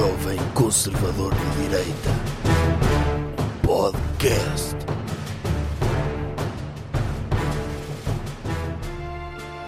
jovem conservador de direita. Podcast.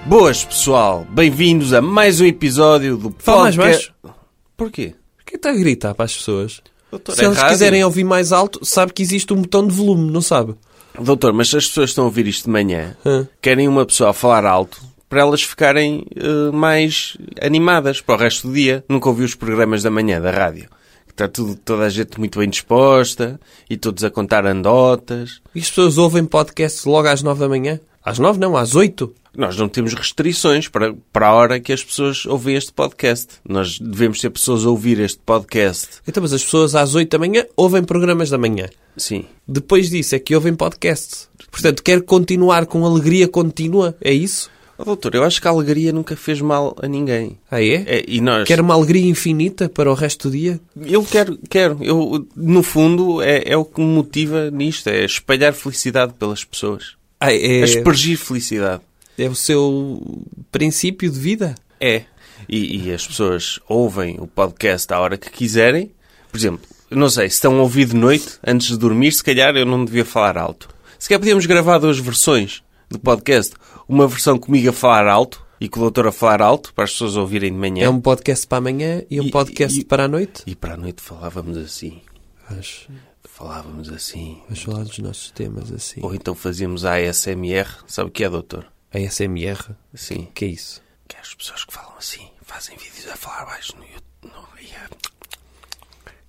Boas, pessoal. Bem-vindos a mais um episódio do Fala mais podcast... baixo. Porquê? Porquê está a gritar para as pessoas? Doutor, Se é eles rádio. quiserem ouvir mais alto, sabe que existe um botão de volume, não sabe? Doutor, mas se as pessoas estão a ouvir isto de manhã, Hã? querem uma pessoa a falar alto para elas ficarem eh, mais animadas para o resto do dia. Nunca ouvi os programas da manhã da rádio. Está tudo, toda a gente muito bem disposta e todos a contar andotas. E as pessoas ouvem podcasts logo às nove da manhã? Às nove não, às oito. Nós não temos restrições para, para a hora que as pessoas ouvem este podcast. Nós devemos ter pessoas a ouvir este podcast. Então, mas as pessoas às oito da manhã ouvem programas da manhã. Sim. Depois disso é que ouvem podcasts. Portanto, quer continuar com alegria contínua? É isso? Oh, doutor, eu acho que a alegria nunca fez mal a ninguém. Ah, é? É, e nós... Quer uma alegria infinita para o resto do dia? Eu quero, quero. Eu, no fundo, é, é o que me motiva nisto. É espalhar felicidade pelas pessoas. Ah, É é, aspergir felicidade. é o seu princípio de vida? É. E, e as pessoas ouvem o podcast à hora que quiserem. Por exemplo, não sei, se estão a ouvir de noite, antes de dormir, se calhar eu não devia falar alto. Se calhar podíamos gravar duas versões do podcast. Uma versão comigo a falar alto e com o doutor a falar alto, para as pessoas ouvirem de manhã. É um podcast para amanhã e um E- podcast e- para a noite? E para a noite falávamos assim. Mas, Falávamos assim. vamos falar dos nossos temas assim. Ou então fazíamos a ASMR. Sabe o que é, doutor? A SMR? Sim. O que é isso? Que é as pessoas que falam assim, fazem vídeos a falar baixo no YouTube no, e, a,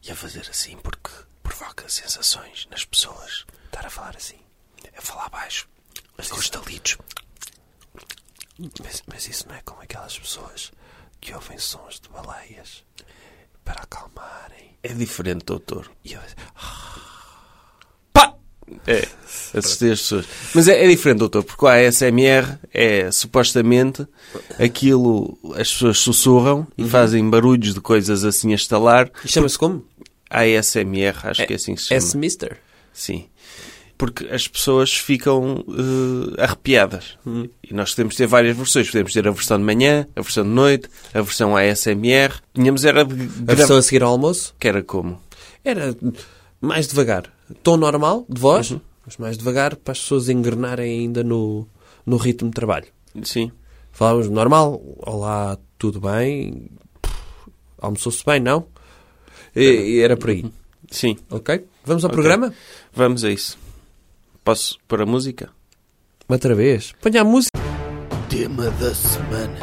e a fazer assim porque provoca sensações nas pessoas. Estar a falar assim, a falar baixo, com os talitos. Mas, mas isso não é como aquelas pessoas que ouvem sons de baleias para acalmarem. É diferente, doutor. E eu, Pá! É, assistir as pessoas. Mas é, é diferente, doutor, porque a ASMR é supostamente aquilo, as pessoas sussurram e fazem barulhos de coisas assim a estalar. E chama-se como? ASMR, acho que é assim que se chama. S-Mister. Sim. Porque as pessoas ficam eh, arrepiadas. Hum. E nós podemos ter várias versões. Podemos ter a versão de manhã, a versão de noite, a versão ASMR. Tínhamos era de A versão a seguir ao almoço Que era como? era mais devagar. Tom normal, de voz, mas mais devagar para as pessoas engrenarem ainda no, no ritmo de trabalho. Sim. Falávamos normal, olá, tudo bem? Almoçou-se bem, não? E, era por aí. Sim. Ok? Vamos ao Ok. programa? Vamos a isso. Posso pôr a música? Outra vez. Ponha a música. Tema da semana.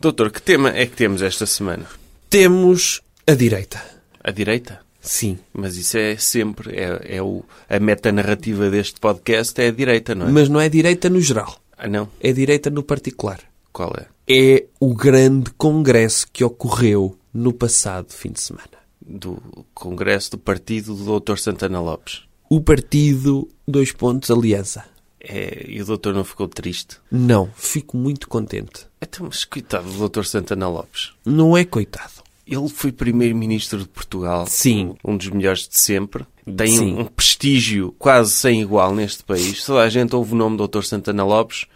Doutor, que tema é que temos esta semana? Temos a direita. A direita? Sim. Mas isso é sempre, é, é o, a metanarrativa deste podcast é a direita, não é? Mas não é direita no geral. Ah, não? É direita no particular. Qual é? É o grande congresso que ocorreu no passado fim de semana. Do Congresso do Partido do Dr. Santana Lopes. O partido, dois pontos, aliança. É, e o doutor não ficou triste? Não, fico muito contente. Então, mas coitado do Dr. Santana Lopes. Não é coitado. Ele foi primeiro-ministro de Portugal. Sim. Um dos melhores de sempre. Tem Sim. um, prestígio quase sem igual neste país. Toda a gente ouve o nome do Dr. Santana Lopes.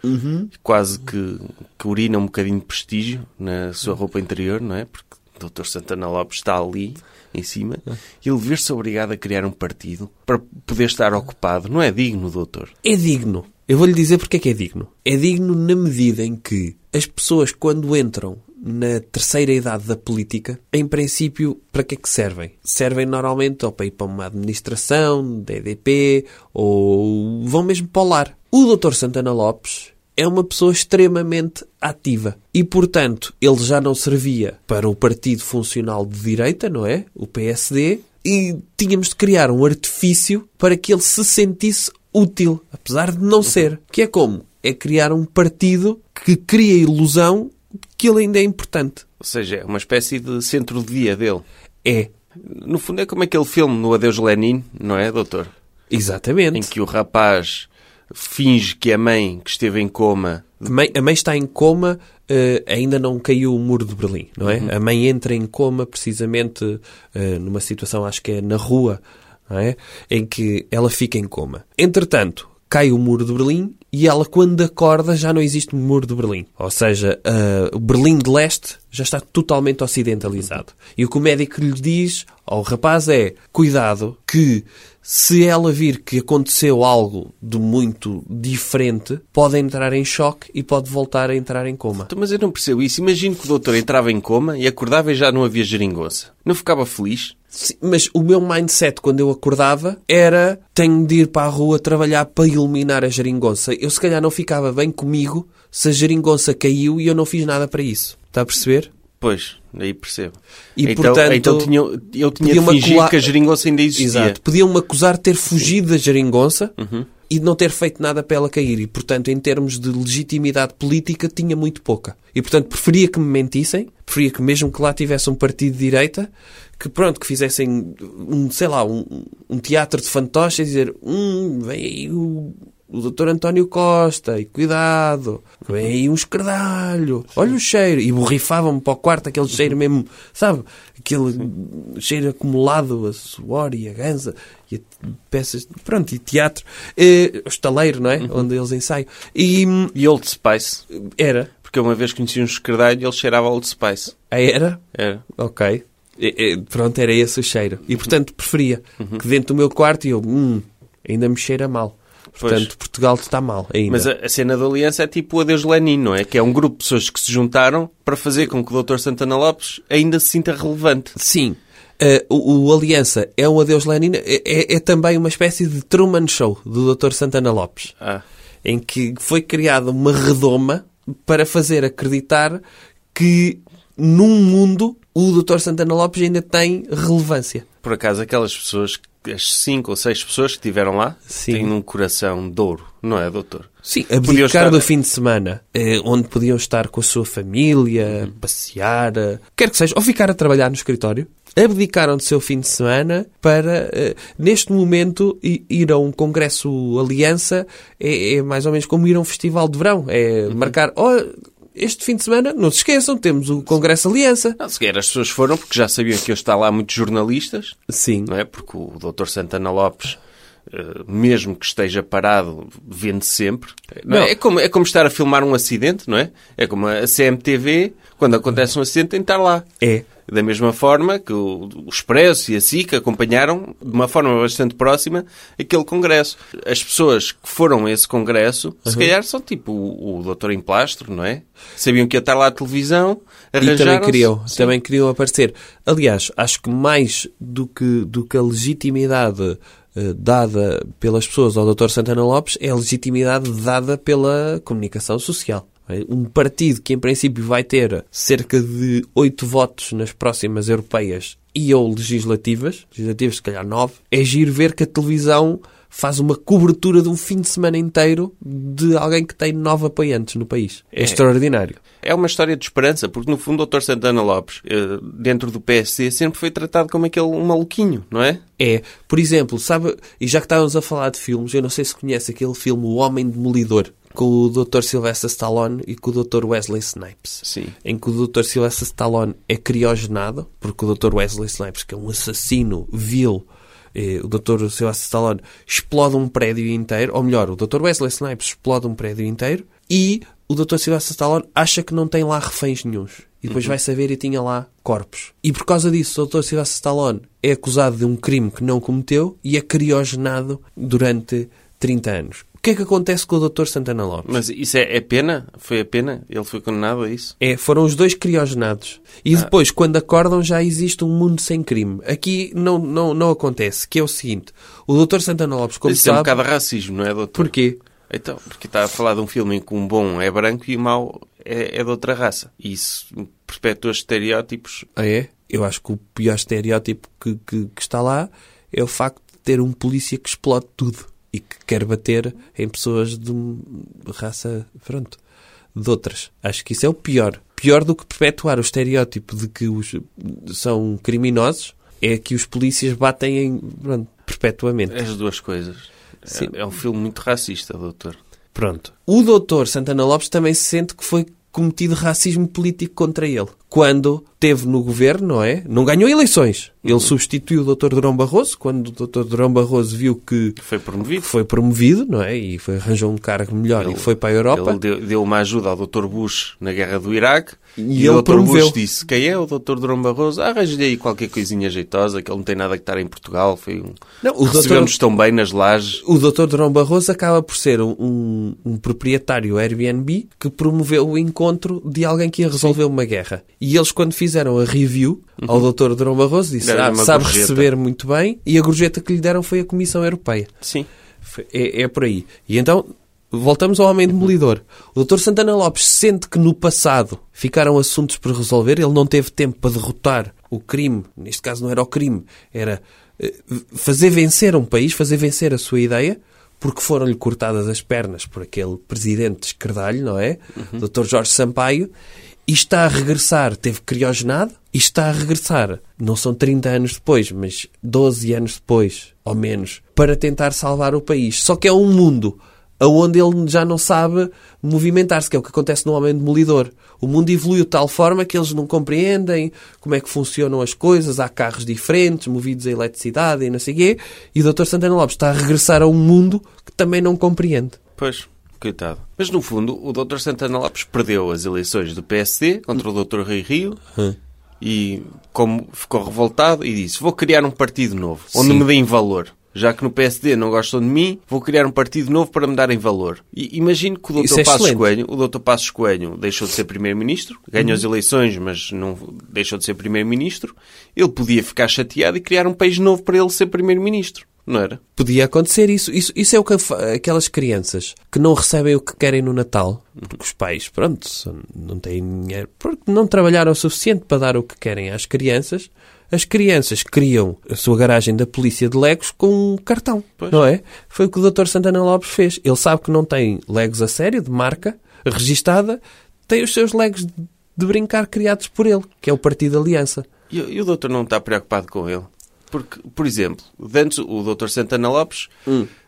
Quase que, que urina um bocadinho de prestígio na sua roupa interior, não é? Porque o Dr. Santana Lopes está ali, em cima. E ele ver-se obrigado a criar um partido para poder estar ocupado. Não é digno, doutor. É digno. Eu vou-lhe dizer porque é que é digno. É digno na medida em que as pessoas, quando entram na terceira idade da política, em princípio, para que é que servem? Servem normalmente ou para ir para uma administração, DDP, ou vão mesmo para o lar. O Dr. Santana Lopes é uma pessoa extremamente ativa. E, portanto, ele já não servia para o partido funcional de direita, não é? O PSD. E tínhamos de criar um artifício para que ele se sentisse útil, apesar de não ser. Que é como? É criar um partido que cria a ilusão de que ele ainda é importante. Ou seja, é uma espécie de centro-dia dele. É. No fundo é como aquele filme no Adeus Lenin, não é, doutor? Exatamente. Em que o rapaz finge que a mãe que esteve em coma... A mãe, a mãe está em coma, eh, ainda não caiu o muro de Berlim, não é? A mãe entra em coma precisamente eh, numa situação, acho que é na rua, não é? Em que ela fica em coma. Entretanto, cai o muro de Berlim e ela, quando acorda, já não existe muro de Berlim. Ou seja, uh, o Berlim de leste já está totalmente ocidentalizado. E o que o médico lhe diz ao rapaz é: cuidado, que se ela vir que aconteceu algo de muito diferente, pode entrar em choque e pode voltar a entrar em coma. Então, Mas eu não percebo isso. Imagino que o doutor entrava em coma e acordava e já não havia geringonça. Não ficava feliz? Sim, mas o meu mindset quando eu acordava era tenho de ir para a rua trabalhar para eliminar a geringonça. Eu se calhar não ficava bem comigo se a geringonça caiu e eu não fiz nada para isso. Está a perceber? Pois, aí percebo. E, então, portanto, então tinha, eu tinha de fingir acula- que a geringonça ainda existia. Exato. Podiam-me acusar de ter fugido da geringonça Uhum. e de não ter feito nada para ela cair. E, portanto, em termos de legitimidade política, tinha muito pouca. E, portanto, preferia que me mentissem, preferia que mesmo que lá tivesse um partido de direita, que pronto, que fizessem um, sei lá, um, um teatro de fantoches e dizer, hum, vem aí o, o doutor António Costa, e cuidado, vem aí um escardalho, olha o cheiro. E borrifavam-me para o quarto aquele cheiro mesmo, sabe? Aquele cheiro acumulado, a suor e a ganza, e a peças, pronto, e teatro. Eh, o estaleiro, não é? Onde eles ensaiam. E E Old Spice. era. Porque eu uma vez conheci um escardalho e ele cheirava Old Spice. Ah, Era? Era. Ok. E- e, pronto, era esse o cheiro. E, portanto, preferia que dentro do meu quarto eu, hum, ainda me cheira mal. Portanto, Pois. Portugal está mal ainda. Mas a, a cena da aliança é tipo o Adeus Lenin, não é? Que é um grupo de pessoas que se juntaram para fazer com que o Dr. Santana Lopes ainda se sinta relevante. Sim. Eh, o, o Aliança é um adeus Lenin, é, é- é também uma espécie de Truman Show do Dr. Santana Lopes, Ah, em que foi criada uma redoma para fazer acreditar que num mundo o Dr. Santana Lopes ainda tem relevância. por acaso aquelas pessoas, as cinco ou seis pessoas que estiveram lá, Sim. têm um coração de ouro, não é, doutor? Sim, abdicar estar- do fim de semana, eh, onde podiam estar com a sua família, passear, eh, quer que seja, ou ficar a trabalhar no escritório. Abdicaram do seu fim de semana para, eh, neste momento, ir a um congresso Aliança é, é mais ou menos como ir a um festival de verão. É marcar, oh, este fim de semana, não se esqueçam, temos o Congresso Aliança. Não, sequer as pessoas foram porque já sabiam que eu está lá muitos jornalistas, Sim. não é? Porque o Dr. Santana Lopes, mesmo que esteja parado, vende sempre. Não é? Como, é como estar a filmar um acidente, não é? É como a CMTV, quando acontece um acidente, tem de estar lá. É. Da mesma forma que o, o Expresso e a SIC acompanharam, de uma forma bastante próxima, aquele congresso. As pessoas que foram a esse congresso, se calhar são tipo o, o doutor Emplastro, não é? Sabiam que ia estar lá a televisão, E também queriam, também queriam aparecer. Aliás, acho que mais do que, do que a legitimidade eh, dada pelas pessoas ao Dr. Santana Lopes é a legitimidade dada pela comunicação social. Um partido que, em princípio, vai ter cerca de oito votos nas próximas europeias e ou legislativas, legislativas se calhar nove, é giro ver que a televisão faz uma cobertura de um fim de semana inteiro de alguém que tem nove apoiantes no país. É, extraordinário. É uma história de esperança, porque no fundo o Dr. Santana Lopes, eh, dentro do PSD, sempre foi tratado como aquele um maluquinho, não é? É, por exemplo, sabe, e já que estávamos a falar de filmes, eu não sei se conhece aquele filme O Homem Demolidor, com o Dr. Sylvester Stallone e com o Dr. Wesley Snipes. Sim. Em que o Dr. Sylvester Stallone é criogenado, porque o Dr. Wesley Snipes, que é um assassino vil, o Dr. Sylvester Stallone explode um prédio inteiro, ou melhor, o Dr. Wesley Snipes explode um prédio inteiro e o Dr. Sylvester Stallone acha que não tem lá reféns nenhuns. E depois vai saber e tinha lá corpos. E por causa disso, o Dr. Sylvester Stallone é acusado de um crime que não cometeu e é criogenado durante 30 anos. O que é que acontece com o Dr. Santana Lopes? Mas isso é, é pena? Foi a pena? Ele foi condenado a isso? É, foram os dois criogenados. E depois, quando acordam, já existe um mundo sem crime. Aqui não, não, não acontece, que é o seguinte. O Dr. Santana Lopes, como isso é um sabe... bocado racismo, não é, doutor? Porquê? Então, porque está a falar de um filme em que um bom é branco e o mau é, é de outra raça. E isso perpetua estereótipos. Ah, é? Eu acho que o pior estereótipo que, que, que está lá é o facto de ter um polícia que explode tudo e que quer bater em pessoas de raça, pronto, de outras. Acho que isso é o pior. Pior do que perpetuar o estereótipo de que os são criminosos é que os polícias batem em, pronto, perpetuamente. As duas coisas. Sim. É, é um filme muito racista, doutor. Pronto. O doutor Santana Lopes também se sente que foi cometido racismo político contra ele. Quando esteve no governo, não é? Não ganhou eleições. Ele substituiu o Dr. Durão Barroso quando o Dr. Durão Barroso viu que Foi promovido. foi promovido, não é? E foi, arranjou um cargo melhor e foi para a Europa. Ele deu, deu uma ajuda ao Dr. Bush na guerra do Iraque E e, o ele Dr. promoveu. Bush disse: Quem é o Dr. Durão Barroso? Arranje-lhe aí qualquer coisinha jeitosa, que ele não tem nada que estar em Portugal. Foi um... Não, o Recebeu-nos tão bem nas lajes. O Dr. Durão Barroso acaba por ser um, um, um proprietário Airbnb que promoveu o encontro de alguém que ia resolver uma guerra. E eles, quando fizeram a review ao Dr. Durão Barroso, disse: Deram-lhe ah, sabe gorjeta." receber muito bem. E a gorjeta que lhe deram foi a Comissão Europeia. Sim. É, é por aí. E então, voltamos ao homem demolidor. O Dr. Santana Lopes sente que no passado ficaram assuntos por resolver, ele não teve tempo para derrotar o crime, neste caso não era o crime, era eh, fazer vencer um país, fazer vencer a sua ideia, porque foram-lhe cortadas as pernas por aquele presidente esquerdalho, não é? Dr. Jorge Sampaio, e está a regressar, teve criogenado, e está a regressar, não são 30 anos depois, mas 12 anos depois, ou menos, para tentar salvar o país. Só que é um mundo onde ele já não sabe movimentar-se, que é o que acontece no Homem Demolidor. O mundo evoluiu de tal forma que eles não compreendem como é que funcionam as coisas, há carros diferentes, movidos a eletricidade e não sei quê, e o Dr. Santana Lopes está a regressar a um mundo que também não compreende. Pois, coitado. Mas no fundo, o Dr. Santana Lopes perdeu as eleições do PSD contra o Dr. Rui Rio e, como ficou revoltado, e disse: Vou criar um partido novo, onde Sim. me deem valor. Já que no PSD não gostam de mim, vou criar um partido novo para me darem valor. E imagino que o Dr. é Passos. Coelho, o Dr. Passos Coelho deixou de ser Primeiro-Ministro, ganhou Uhum. as eleições, mas não deixou de ser Primeiro-Ministro. Ele podia ficar chateado e criar um país novo para ele ser Primeiro-Ministro, não era? Podia acontecer isso. Isso, isso é o que aquelas crianças que não recebem o que querem no Natal, porque os pais, pronto, não têm dinheiro, porque não trabalharam o suficiente para dar o que querem às crianças. As crianças criam a sua garagem da polícia de Legos com um cartão, Pois. não é? Foi o que o Dr. Santana Lopes fez. Ele sabe que não tem Legos a sério, de marca, registada, tem os seus Legos de brincar criados por ele, que é o Partido Aliança. E, e o doutor não está preocupado com ele? Porque, por exemplo, antes o doutor Santana Lopes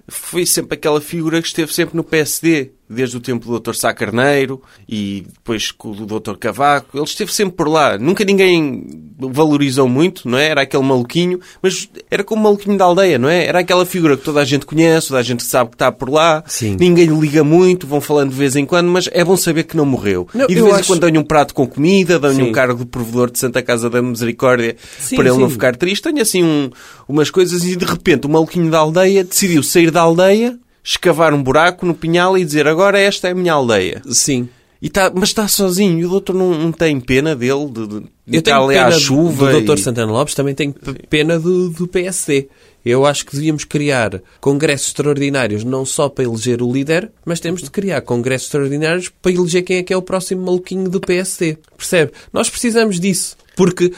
foi sempre aquela figura que esteve sempre no PSD, desde o tempo do doutor Sá Carneiro e depois com o doutor Cavaco. Ele esteve sempre por lá. Nunca ninguém valorizou muito, não é? Era aquele maluquinho, mas era como o maluquinho da aldeia, não é? Era aquela figura que toda a gente conhece, toda a gente sabe que está por lá. Sim. Ninguém lhe liga muito, vão falando de vez em quando, mas é bom saber que não morreu. Não, e de vez em acho- quando dão-lhe um prato com comida, dão-lhe um cargo de provedor de Santa Casa da Misericórdia Sim, para ele não sim. ficar triste. Tenho assim um- umas coisas e de repente o maluquinho da aldeia decidiu sair da aldeia, escavar um buraco no pinhal e dizer agora esta é a minha aldeia. Sim. E tá, mas está sozinho e o doutor não, não tem pena dele de, de, de estar ali à chuva. do Dr. e- Santana Lopes, também p- pena do, do PSD. Eu acho que devíamos criar congressos extraordinários não só para eleger o líder, mas temos de criar congressos extraordinários para eleger quem é que é o próximo maluquinho do PSD. Percebe? Nós precisamos disso. Porque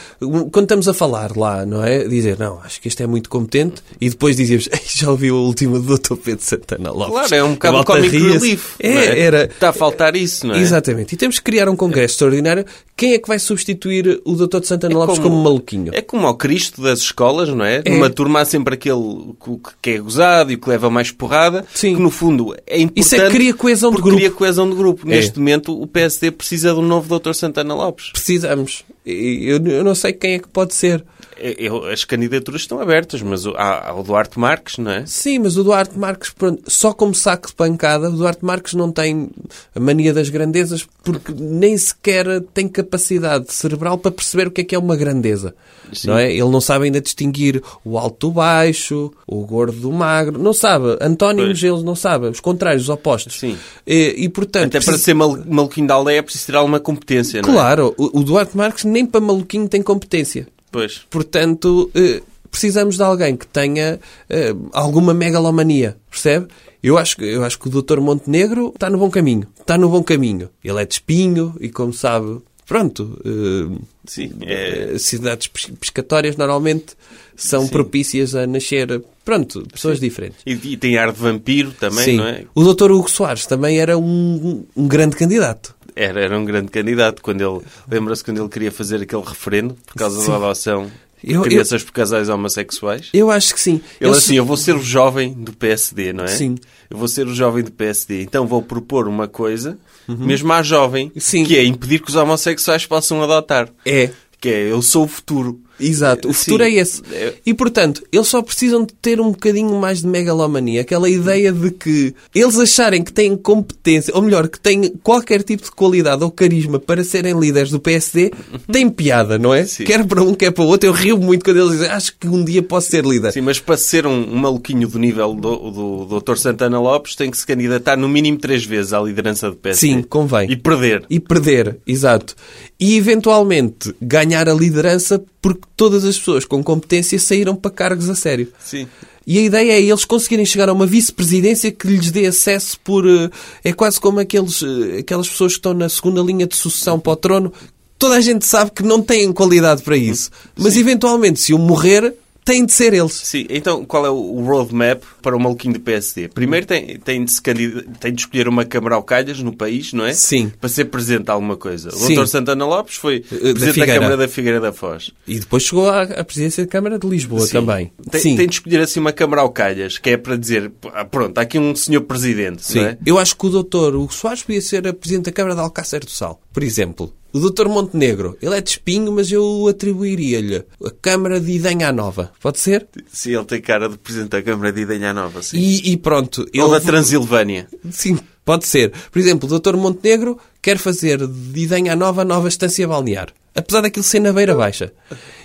quando estamos a falar lá, não é? Dizer, não, acho que este é muito competente, e depois dizemos, "Ei, já ouviu a última do Dr. Pedro Santana Lopes. Claro, é um bocado comic relief. É, é? era. Está a faltar isso, não é? Exatamente. E temos que criar um congresso extraordinário. Quem é que vai substituir o Dr. Santana Lopes como, maluquinho? É como ao Cristo das escolas, não é? É. Numa turma há sempre aquele que- é gozado e o que leva mais porrada, Sim. que no fundo é importante. Isso é que cria coesão de grupo. cria coesão de grupo. É. Neste momento o PSD precisa de um novo Dr. Santana Lopes. Precisamos. E Eu, eu não sei quem é que pode ser. Eu- as candidaturas estão abertas, mas o- há, há o Duarte Marques, não é? Sim, mas o Duarte Marques, pronto, só como saco de pancada, o Duarte Marques não tem a mania das grandezas porque nem sequer tem capacidade cerebral para perceber o que é que é uma grandeza. Sim. Não é? Ele não sabe ainda distinguir o alto do baixo, o gordo do magro. Não sabe. Antónimos, ele não sabe. Os contrários, os opostos. Sim. E, e, portanto... Até para precisa- ser mal, maluquinho da aldeia é preciso ter alguma competência, não é? Claro, o, o Duarte Marques nem para maluquinho tem competência. Pois. Portanto, eh, precisamos de alguém que tenha eh, alguma megalomania, percebe? Eu acho, que- eu acho que o Dr. Montenegro está no bom caminho. Está no bom caminho. Ele é de espinho e, como sabe, pronto, eh, Sim, é... cidades pes- pescatórias normalmente são propícias a nascer, pronto, pessoas diferentes. E, e tem ar de vampiro também, Sim. não é? O Dr. Hugo Soares também era um, um grande candidato. Era, era um grande candidato. Quando ele, lembra-se quando ele queria fazer aquele referendo por causa Sim. da adoção de Eu- eu- crianças por casais homossexuais? Eu acho que sim. Ele Eu assim, eu vou ser o jovem do PSD, não é? Sim. Eu vou ser o jovem do PSD. Então vou propor uma coisa, mesmo à jovem, Sim. que é impedir que os homossexuais possam adotar. É. que é eu sou o futuro. Exato, o Sim. futuro é esse. E portanto, eles só precisam de ter um bocadinho mais de megalomania, aquela ideia de que eles acharem que têm competência, ou melhor, que têm qualquer tipo de qualidade ou carisma para serem líderes do PSD, tem piada, não é? Sim. Quer para um, quer para o outro. Eu rio muito quando eles dizem, acho que um dia posso ser líder. Sim, mas para ser um, um maluquinho do nível do, do, Dr. Santana Lopes tem que se candidatar no mínimo três vezes à liderança do PSD. Sim, convém. E perder. E perder, exato. E eventualmente ganhar a liderança porque todas as pessoas com competência saíram para cargos a sério. Sim. E a ideia é eles conseguirem chegar a uma vice-presidência que lhes dê acesso por. eh, É quase como aqueles, eh, aquelas pessoas que estão na segunda linha de sucessão para o trono. Toda a gente sabe que não têm qualidade para isso. Mas eventualmente, se eu morrer, têm de ser eles. Sim, então qual é o roadmap para o maluquinho do PSD? Primeiro tem, tem, de se candida- tem de escolher uma Câmara ao calhas no país, não é? Sim. Para ser presidente de alguma coisa. O Sim. Dr. Santana Lopes foi da presidente da, Figueira. Câmara da Figueira da Foz. E depois chegou à, à presidência da Câmara de Lisboa Sim. também. Tem, Sim. tem de escolher assim uma Câmara ao calhas, que é para dizer, ah, pronto, há aqui um senhor presidente, Sim. não é? Eu acho que o doutor Hugo Soares podia ser a presidente da Câmara de Alcácer do Sal, por exemplo. O doutor Montenegro, ele é de espinho, mas eu atribuiria-lhe a Câmara de Idenha Nova. Pode ser? Sim, ele tem cara de presidente da Câmara de Idenha Nova, sim. E, e pronto. Ou da ele- Transilvânia. Sim, pode ser. Por exemplo, o doutor Montenegro quer fazer de Idenha Nova nova estância balnear. Apesar daquilo ser na beira baixa.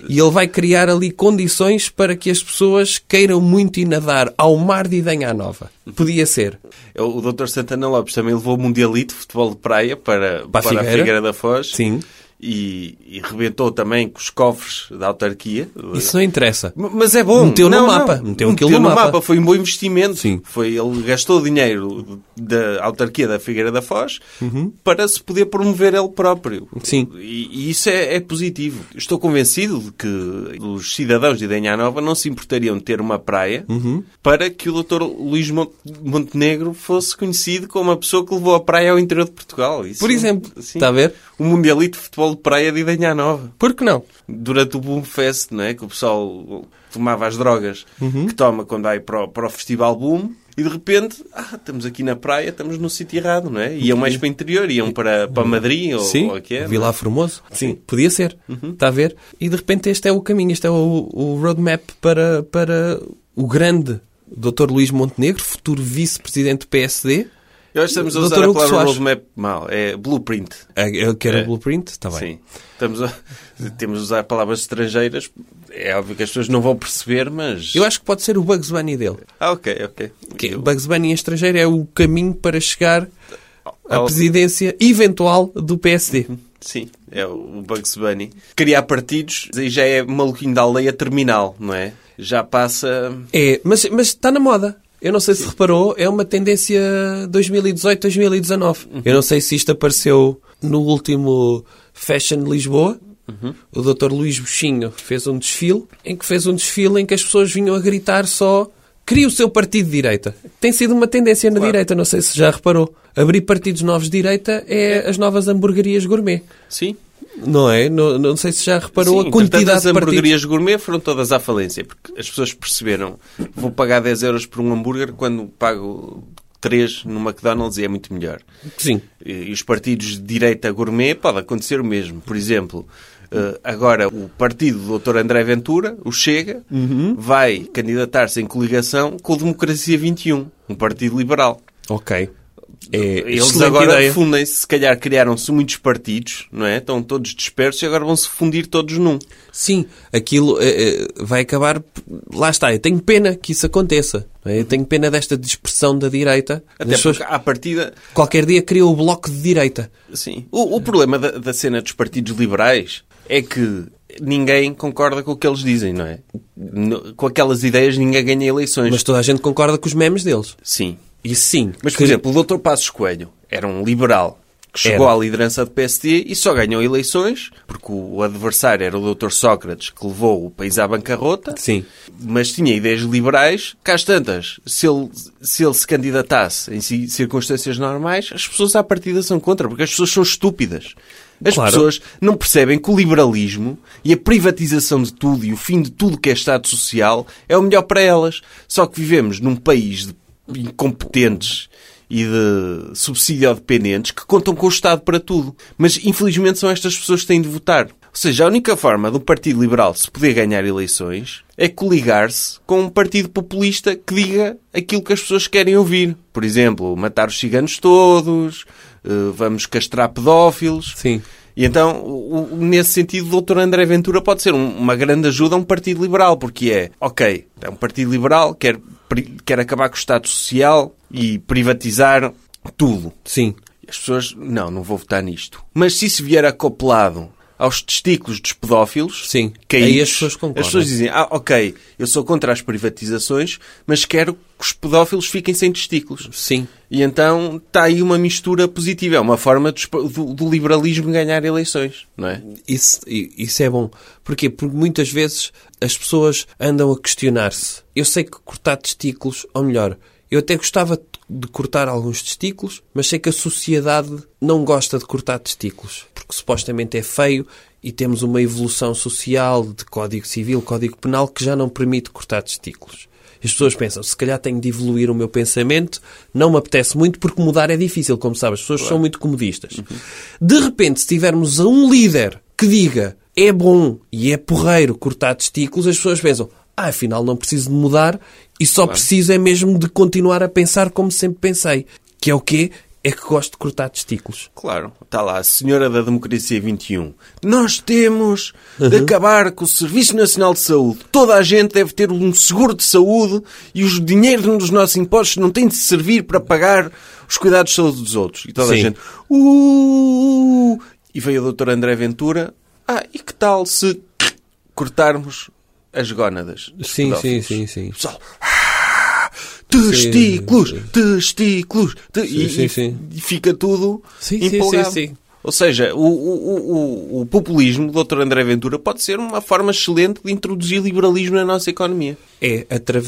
E ele vai criar ali condições para que as pessoas queiram muito ir nadar ao mar de Idenha Nova. Podia ser. O Dr. Santana Lopes também levou o Mundialito de futebol de praia para, Para a para, a Figueira. Figueira da Foz. Sim. E, e rebentou também com os cofres da autarquia. Isso não interessa. Mas é bom. Meteu no Não, mapa. não. Meteu aquilo no mapa. Foi um bom investimento. Sim. Foi, ele gastou dinheiro da autarquia da Figueira da Foz Uhum. para se poder promover ele próprio. Sim. E, e isso é, é positivo. Estou convencido de que os cidadãos de Idenha Nova não se importariam de ter uma praia Uhum. para que o Dr. Luís Mon- Montenegro fosse conhecido como a pessoa que levou a praia ao interior de Portugal. Isso- Por exemplo, sim. está a ver? O Mundialito de Futebol de Praia de Idenha Nova Por que não? durante o Boom Fest, não é? Que o pessoal tomava as drogas Uhum. que toma quando vai para o, para o Festival Boom e de repente, ah, estamos aqui na praia, estamos no sítio errado, não é? Iam mais para o interior, iam para, para Madrid ou, Sim, ou o que é. Vila Formoso. Sim, podia ser. Está a ver? E de repente este é o caminho, este é o, o roadmap para, para o grande Dr. Luís Montenegro, futuro vice-presidente do PSD. Eu acho que estamos a usar a Hugo palavra Soares. roadmap mal, é blueprint. Ah, Eu quero É. blueprint? Está bem. Sim. Estamos a, temos a usar palavras estrangeiras. É óbvio que as pessoas não vão perceber, mas... Eu acho que pode ser o Bugs Bunny dele. Ah, ok, ok. Que Bugs Bunny em estrangeiro é o caminho para chegar à presidência eventual do PSD. Sim, é o Bugs Bunny. Criar partidos, aí já é maluquinho da aldeia terminal, não é? Já passa... É, mas, mas está na moda. Eu não sei se reparou, é uma tendência 2018-2019. Eu não sei se isto apareceu no último Fashion Lisboa. O Dr. Luís Buxinho fez um desfile em que fez um desfile em que as pessoas vinham a gritar só cria o seu partido de direita. Tem sido uma tendência na Claro. direita, não sei se já reparou. Abrir partidos novos de direita é as novas hamburguerias gourmet. Sim. Não é? Não, não sei se já reparou Sim, a quantidade as de partidos. hamburguerias gourmet foram todas à falência, porque as pessoas perceberam vou pagar 10 euros por um hambúrguer quando pago 3 no McDonald's e é muito melhor. Sim. E e os partidos de direita gourmet pode acontecer o mesmo. Por exemplo, eh, agora o partido do Dr. André Ventura, o Chega, Uhum. vai candidatar-se em coligação com o Democracia 21, um partido liberal. Ok. É Eles agora fundem-se, se calhar criaram-se muitos partidos, não é? Estão todos dispersos e agora vão se fundir todos num. Sim, aquilo eh, eh, vai acabar. Lá está, eu tenho pena que isso aconteça. é? Eu tenho pena desta dispersão da direita. Até As pessoas porque à partida, qualquer dia criam o bloco de direita. sim. O, o problema da, da cena dos partidos liberais é que ninguém concorda com o que eles dizem, não é? Com aquelas ideias ninguém ganha eleições. Mas toda a gente concorda com os memes deles. Sim. Isso sim. Mas, por Que- exemplo, o Dr. Passos Coelho era um liberal que chegou Era. à liderança do PSD e só ganhou eleições porque o adversário era o Dr. Sócrates que levou o país à bancarrota. Sim. Mas tinha ideias liberais, cá as tantas. Se ele, se ele se candidatasse em ci- circunstâncias normais, as pessoas à partida são contra, porque as pessoas são estúpidas. As Claro. pessoas não percebem que o liberalismo e a privatização de tudo e o fim de tudo que é Estado Social é o melhor para elas. Só que vivemos num país de incompetentes e de subsídio dependentes que contam com o Estado para tudo. Mas, infelizmente, são estas pessoas que têm de votar. Ou seja, a única forma do Partido Liberal se poder ganhar eleições é coligar-se com um partido populista que diga aquilo que as pessoas querem ouvir. Por exemplo, matar os ciganos todos, eh, vamos castrar pedófilos. Sim. E então, nesse sentido, o Dr. André Ventura pode ser um- uma grande ajuda a um partido liberal, porque é, ok, é um partido liberal, quer, quer acabar com o Estado Social e privatizar tudo. Sim. As pessoas, não, não vou votar nisto. Mas se isso vier acoplado aos testículos dos pedófilos, Sim. que Aí as pessoas concordam. As pessoas dizem, ah, ok, eu sou contra as privatizações, mas quero que os pedófilos fiquem sem testículos. Sim. E então está aí uma mistura positiva. É uma forma do, do liberalismo ganhar eleições, não é? Isso, isso é bom. Porquê? Porque muitas vezes as pessoas andam a questionar-se. Eu sei que cortar testículos, ou melhor, eu até gostava de cortar alguns testículos, mas sei que a sociedade não gosta de cortar testículos, porque supostamente é feio e temos uma evolução social de Código Civil, Código Penal, que já não permite cortar testículos. As pessoas pensam, se calhar tenho de evoluir o meu pensamento, não me apetece muito porque mudar é difícil, como sabes, as pessoas são muito comodistas. De repente, se tivermos a um líder que diga é bom e é porreiro cortar testículos, as pessoas pensam, ah, afinal não preciso de mudar e só preciso é mesmo de continuar a pensar como sempre pensei. Que é o quê? É que gosto de cortar testículos. Claro, está lá, a senhora da Democracia 21. Nós temos de acabar com o Serviço Nacional de Saúde. Toda a gente deve ter um seguro de saúde e os dinheiros dos nossos impostos não têm de servir para pagar os cuidados de saúde dos outros. E toda a Sim. gente... Uh! E veio o Dr. André Ventura. Ah, e que tal se cortarmos as gónadas? Sim, sim, sim, sim. Pessoal, "Ah, testículos, testículos, te-" e, sim, e- sim. e fica tudo Sim, sim, empolgado. sim, sim. Ou seja, o, o, o, o populismo do Dr. André Ventura pode ser uma forma excelente de introduzir liberalismo na nossa economia. É atra-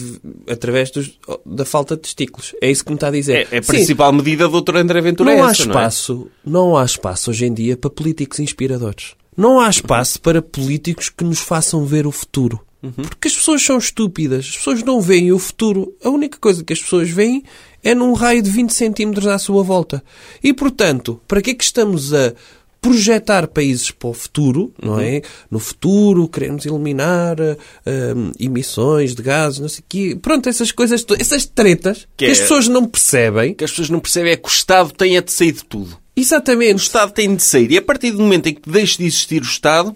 através dos- da falta de testículos. É isso que me está a dizer. É, é a Sim, principal medida do Dr. André Ventura não é há essa, espaço, não, há espaço hoje em dia para políticos inspiradores. Não há espaço para políticos que nos façam ver o futuro. Porque as pessoas são estúpidas. As pessoas não veem o futuro. A única coisa que as pessoas veem é num raio de 20 centímetros à sua volta. E, portanto, para que é que estamos a projetar países para o futuro, não é? No futuro queremos eliminar ah, ah, emissões de gases, não sei o quê. Pronto, essas coisas, essas tretas Que que, as é- pessoas não percebem. O que as pessoas não percebem é que o Estado tem é de sair de tudo. O Exatamente. Estado tem de sair. E a partir do momento em que deixe de existir o Estado,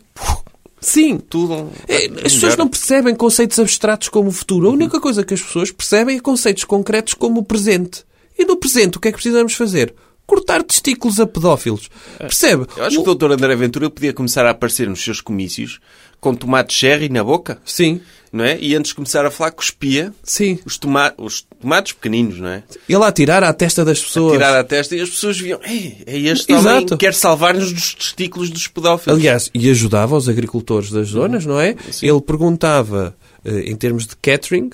Sim. tudo... É, as pessoas não percebem conceitos abstratos como o futuro. A única coisa que as pessoas percebem é conceitos concretos como o presente. E no presente, o que é que precisamos fazer? Cortar testículos a pedófilos. Percebe? Eu acho que o Dr. André Ventura podia começar a aparecer nos seus comícios com tomate cherry na boca, Sim, não é? E antes de começar a falar, cuspia sim. os, toma os tomates pequeninos, não é? Ele a tirar à testa das pessoas. Tirar a testa e as pessoas viam, é este Exato. homem que quer salvar-nos dos testículos dos pedófilos. Aliás, e ajudava os agricultores das zonas, não é? Ele perguntava, eh, em termos de catering,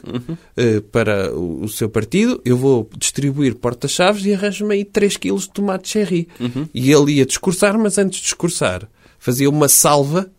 eh, para o seu partido, eu vou distribuir porta-chaves e arranjo-me aí 3 quilos de tomate cherry. E ele ia discursar, mas antes de discursar, fazia uma salva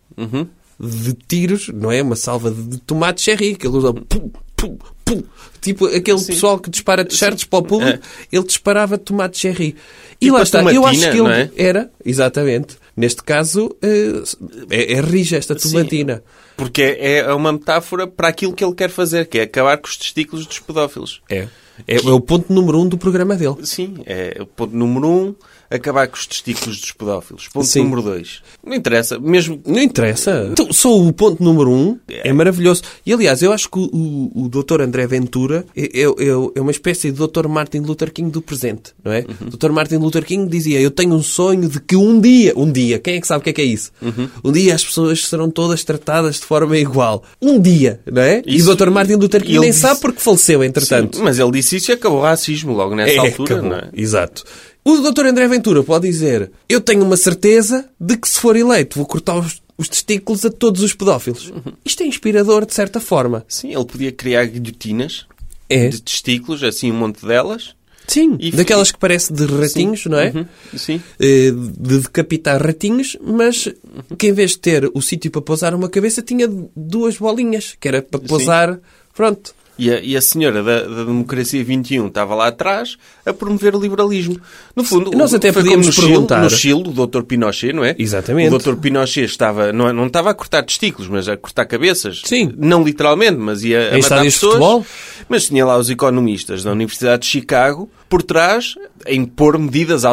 de tiros, não é? Uma salva de, tomate cherry, que ele usa pum, pum, pum. Tipo aquele pessoal que dispara t-shirts para o público, ele disparava tomate cherry. E Tipo lá está, eu acho que ele é? era, exatamente. Neste caso, eh, é, é rija esta tomatina. Porque é é uma metáfora para aquilo que ele quer fazer, que é acabar com os testículos dos pedófilos. É. É, é o ponto número um do programa dele. Sim, é o ponto número um, acabar com os testículos dos pedófilos. Ponto Sim. número dois. Não interessa, mesmo... Não interessa. Então, só o ponto número um é maravilhoso. E, aliás, eu acho que o, o, Dr. André Ventura é, é, é- é uma espécie de Dr. Martin Luther King do presente, não é? Dr. Martin Luther King dizia, eu tenho um sonho de que um dia, um dia, quem é que sabe o que é que é isso? Um dia as pessoas serão todas tratadas de forma igual. Um dia, não é? Isso- e o Dr. Martin Luther King ele nem disse- sabe porque faleceu, entretanto. Sim, mas ele disse isso e acabou o racismo logo nessa É, altura, acabou. não é? Exato. O Dr. André Ventura pode dizer: Eu tenho uma certeza de que, se for eleito, vou cortar os, os testículos a todos os pedófilos. Isto é inspirador, de certa forma. Sim, ele podia criar guilhotinas É. de testículos, assim um monte delas. Sim. E- Daquelas que parece de ratinhos, não é? Uhum, Sim. Eh, De decapitar ratinhos, mas que em vez de ter o sítio para pousar uma cabeça, tinha duas bolinhas, que era para pousar. Pronto. E a, e a senhora da, da Democracia 21 estava lá atrás a promover o liberalismo. No fundo, Nós até podíamos no perguntar- Chile, no Chile, o Dr. Pinochet, não é? Exatamente. O Dr. Pinochet estava, não, não estava a cortar testículos, mas a cortar cabeças. Sim. Não literalmente, mas ia a Em matar pessoas. futebol? Mas tinha lá os economistas da Universidade de Chicago por trás a impor medidas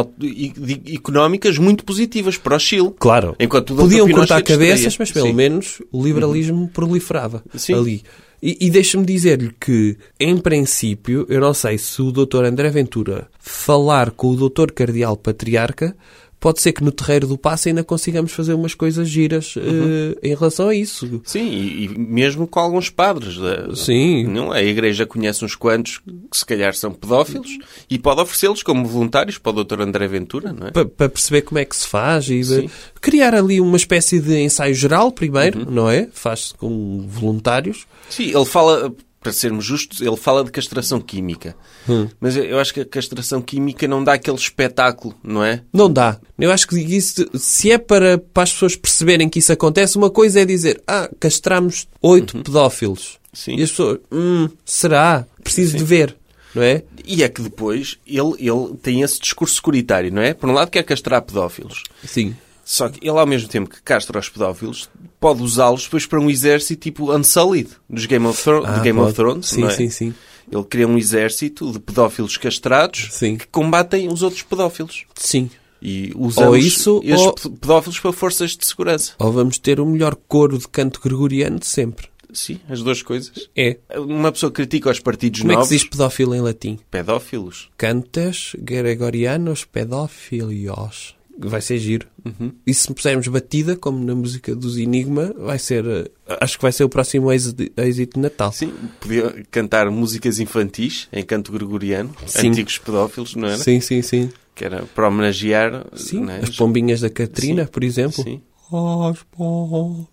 económicas muito positivas para o Chile. Claro. Enquanto. Podiam Pinochet cortar cabeças, mas pelo Sim. menos o liberalismo proliferava Sim. ali. E, e deixa-me dizer-lhe que, em princípio, eu não sei se o Dr. André Ventura falar com o Dr. Cardeal Patriarca, pode ser que no terreiro do passe ainda consigamos fazer umas coisas giras eh, em relação a isso. Sim, e, e mesmo com alguns padres. da- Sim. Não, a Igreja conhece uns quantos que se calhar são pedófilos e pode oferecê-los como voluntários para o Dr. André Ventura, não é? Para, para perceber como é que se faz e de- criar ali uma espécie de ensaio geral primeiro, não é? Faz-se com voluntários. Sim, ele fala, para sermos justos, ele fala de castração química. Hum. Mas eu acho que a castração química não dá aquele espetáculo, não é? Não dá. Eu acho que isso, se é para, para as pessoas perceberem que isso acontece, uma coisa é dizer, ah, castramos oito pedófilos. Sim. E as pessoas, hum, será? Preciso de ver, não é? E é que depois ele, ele tem esse discurso securitário, não é? Por um lado quer castrar pedófilos. Sim. Só que ele, ao mesmo tempo que castra os pedófilos, pode usá-los depois para um exército tipo Unsullied, dos Game of, Thro Ah, do Game of Thrones. Sim, é? sim, sim. Ele cria um exército de pedófilos castrados Sim. que combatem os outros pedófilos. Sim. E usam Ou os- isso, estes ou- pedófilos para forças de segurança. Ou vamos ter o melhor coro de canto gregoriano de sempre. Sim, as duas coisas. É. Uma pessoa critica os partidos Como é que novos, se diz pedófilo em latim? pedófilos. Cantes gregorianos pedófilios. Vai ser giro. Uhum. E se pusermos batida, como na música dos Enigma, vai ser. eh, Acho que vai ser o próximo êxito de Natal. Sim, podia cantar músicas infantis em canto gregoriano, Sim. antigos pedófilos, não era? Sim, sim, sim. Que era para homenagear Sim, é? as pombinhas da Catrina, Sim, por exemplo. Sim. As pombinhas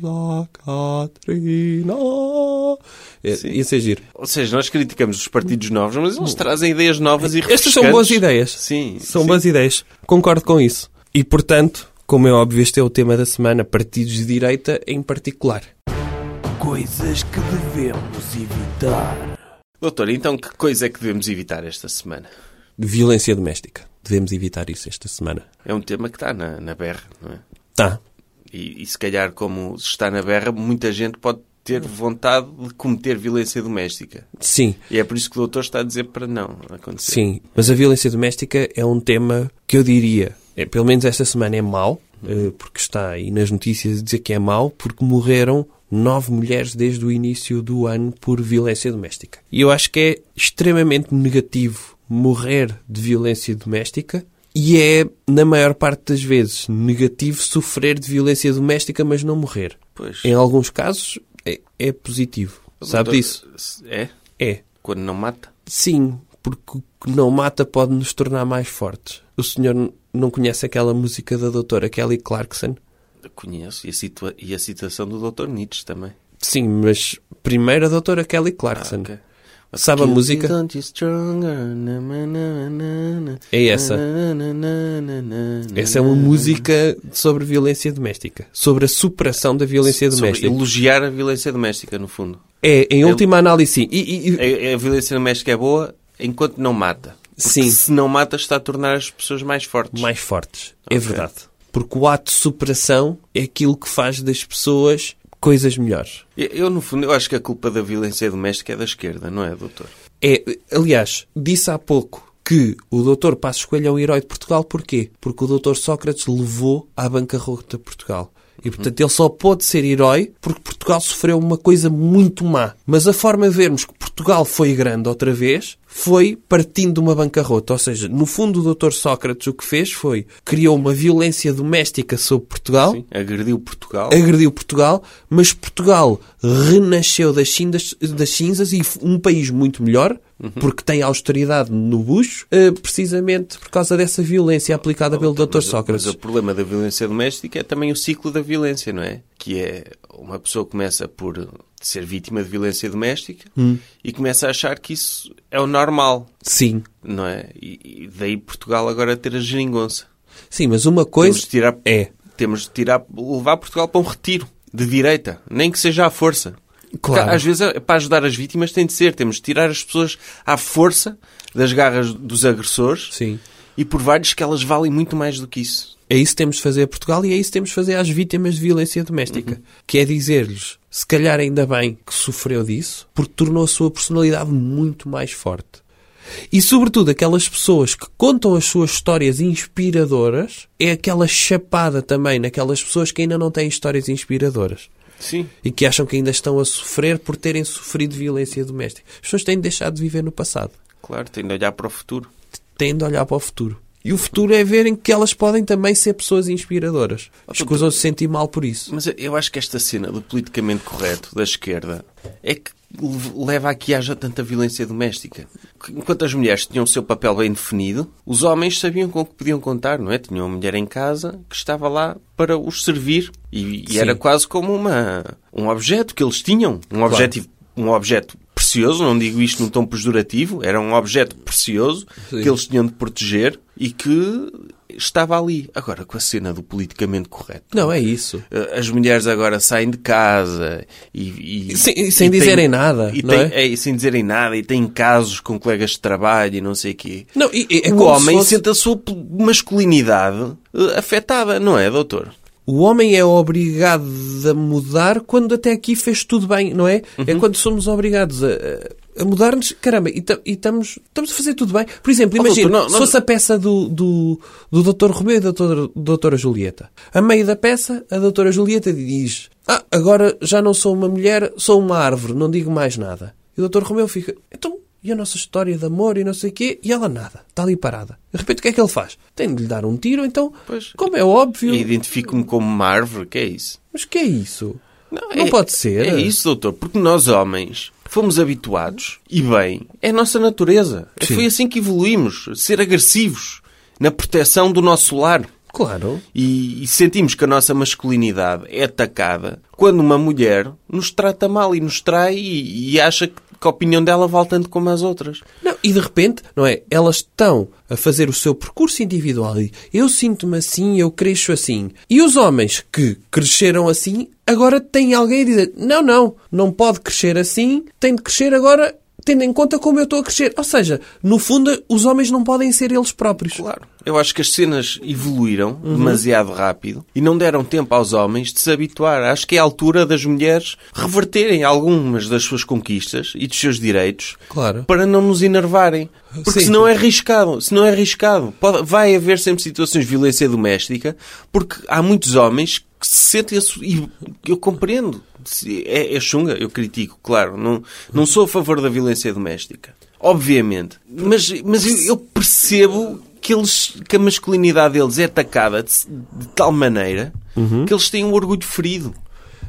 da Catrina. É, ia ser giro. Ou seja, nós criticamos os partidos novos, mas eles trazem ideias novas e Estas são boas ideias. Sim. São sim. boas ideias. Concordo com isso. E, portanto, como é óbvio, este é o tema da semana, partidos de direita em particular. Coisas que devemos evitar. Doutor, então que coisa é que devemos evitar esta semana? Violência doméstica. Devemos evitar isso esta semana. É um tema que está na, na berra, não é? Tá. E, e se calhar, como está na berra, muita gente pode ter vontade de cometer violência doméstica. Sim, E é por isso que o doutor está a dizer para não acontecer. sim. Mas a violência doméstica é um tema que eu diria, é, pelo menos esta semana é mau, eh, porque está aí nas notícias a dizer que é mau, porque morreram nove mulheres desde o início do ano por violência doméstica. E eu acho que é extremamente negativo morrer de violência doméstica e é, na maior parte das vezes, negativo sofrer de violência doméstica, mas não morrer. Pois. Em alguns casos, é, é positivo. Sabe Doutor, disso? É? É. Quando não mata? Sim, porque o que não mata pode nos tornar mais fortes. O senhor não conhece aquela música da doutora Kelly Clarkson? Eu conheço. E a, situa- e a citação do doutor Nietzsche também. Sim, mas primeiro a doutora Kelly Clarkson. Ah, ok. Sabe a música? É essa. Essa é uma música sobre violência doméstica. Sobre a superação da violência Sobre doméstica. elogiar a violência doméstica, no fundo. É, em última análise, sim. E, e- A, a violência doméstica é boa enquanto não mata. Porque Sim. se não mata, está a tornar as pessoas mais fortes. mais fortes. É Ok. verdade. Porque o ato de superação é aquilo que faz das pessoas coisas melhores. Eu, no fundo, eu acho que a culpa da violência doméstica é da esquerda, não é, doutor? É, aliás, disse há pouco que o Dr. Passos Coelho é o herói de Portugal. Porquê? Porque o Dr. Sócrates levou à bancarrota Portugal. E, portanto, ele só pode ser herói porque Portugal sofreu uma coisa muito má. Mas a forma de vermos que Portugal foi grande outra vez foi partindo de uma bancarrota. Ou seja, no fundo, o Dr. Sócrates o que fez foi criou uma violência doméstica sobre Portugal Sim. Agrediu Portugal. agrediu Portugal, mas Portugal renasceu das cinzas, das cinzas e um país muito melhor, porque tem austeridade no bucho, eh, precisamente por causa dessa violência aplicada pelo Dr. Sócrates. mas o problema da violência doméstica é também o ciclo da violência, não é? Que é uma pessoa começa por ser vítima de violência doméstica Hum. e começa a achar que isso é o normal, Sim. não é? E, e daí Portugal agora ter a geringonça. Sim, mas uma coisa Temos de tirar, é, temos de tirar, levar Portugal para um retiro de direita, nem que seja à força. Claro. Às vezes, é- para ajudar as vítimas, tem de ser. Temos de tirar as pessoas à força das garras dos agressores Sim. E provar-lhes que elas valem muito mais do que isso. É isso que temos de fazer a Portugal e é isso que temos de fazer às vítimas de violência doméstica. Que é dizer-lhes, se calhar ainda bem que sofreu disso, porque tornou a sua personalidade muito mais forte. E, sobretudo, aquelas pessoas que contam as suas histórias inspiradoras, é aquela chapada também naquelas pessoas que ainda não têm histórias inspiradoras. Sim. E que acham que ainda estão a sofrer por terem sofrido violência doméstica. As pessoas têm de deixar de viver no passado. Claro, tem de olhar para o futuro. Têm de olhar para o futuro. E o futuro é verem que elas podem também ser pessoas inspiradoras. Escusam-se sentir mal por isso. Mas eu acho que esta cena do politicamente correto da esquerda é que leva a que haja tanta violência doméstica. Enquanto as mulheres tinham o seu papel bem definido, os homens sabiam com o que podiam contar, não é? Tinham uma mulher em casa que estava lá para os servir e, e era quase como uma, um objeto que eles tinham. Um objeto, um objeto precioso, não digo isto num tom pejorativo, era um objeto precioso Sim. que eles tinham de proteger e que estava ali. Agora, com a cena do politicamente correto. Não, é isso. Uh, As mulheres agora saem de casa e... e- Sem- sem e têm- dizerem nada, E não têm- é? e sem dizerem nada. E têm casos com colegas de trabalho e não sei o quê. Não, e- é o homem se fosse- sente a sua masculinidade uh, afetada, não é, doutor? O homem é obrigado a mudar quando até aqui fez tudo bem, não é? Uhum. É quando somos obrigados a, a mudar-nos. Caramba, e, ta- e estamos, estamos a fazer tudo bem. Por exemplo, Oh, imagina, doutor, não- se não- fosse a peça do, do, do Dr. Romeu e da doutora, doutora Julieta. A meio da peça, a doutora Julieta diz Ah, agora já não sou uma mulher, sou uma árvore, não digo mais nada. E o Dr. Romeu fica Então, e a nossa história de amor e não sei o quê? E ela nada. Está ali parada. De repente, o que é que ele faz? Tem de lhe dar um tiro, então, Pois. como é óbvio... E Identifico-me como uma árvore, que é isso? Mas que é isso? Não, é- pode ser. É isso, doutor, porque nós homens fomos habituados, e bem, é a nossa natureza. Sim. Foi assim que evoluímos, ser agressivos na proteção do nosso lar. Claro. E, e sentimos que a nossa masculinidade é atacada quando uma mulher nos trata mal e nos trai e, e acha que, que a opinião dela vale tanto como as outras. Não, e de repente, não é? Elas estão a fazer o seu percurso individual e eu sinto-me assim, eu cresço assim. E os homens que cresceram assim, agora têm alguém a dizer: não, não, não pode crescer assim, tem de crescer agora tendo em conta como eu estou a crescer. Ou seja, no fundo, os homens não podem ser eles próprios. Claro. Eu acho que as cenas evoluíram demasiado rápido e não deram tempo aos homens de se habituar. Acho que é a altura das mulheres reverterem algumas das suas conquistas e dos seus direitos Claro. para não nos enervarem. Porque Sim. senão é arriscado. Se não é arriscado, pode- vai haver sempre situações de violência doméstica porque há muitos homens que se sentem... E eu compreendo. É, é chunga, eu critico, claro. Não, não sou a favor da violência doméstica. Obviamente. Mas, mas eu, eu percebo que, eles, que a masculinidade deles é atacada de, de tal maneira que eles têm um orgulho ferido.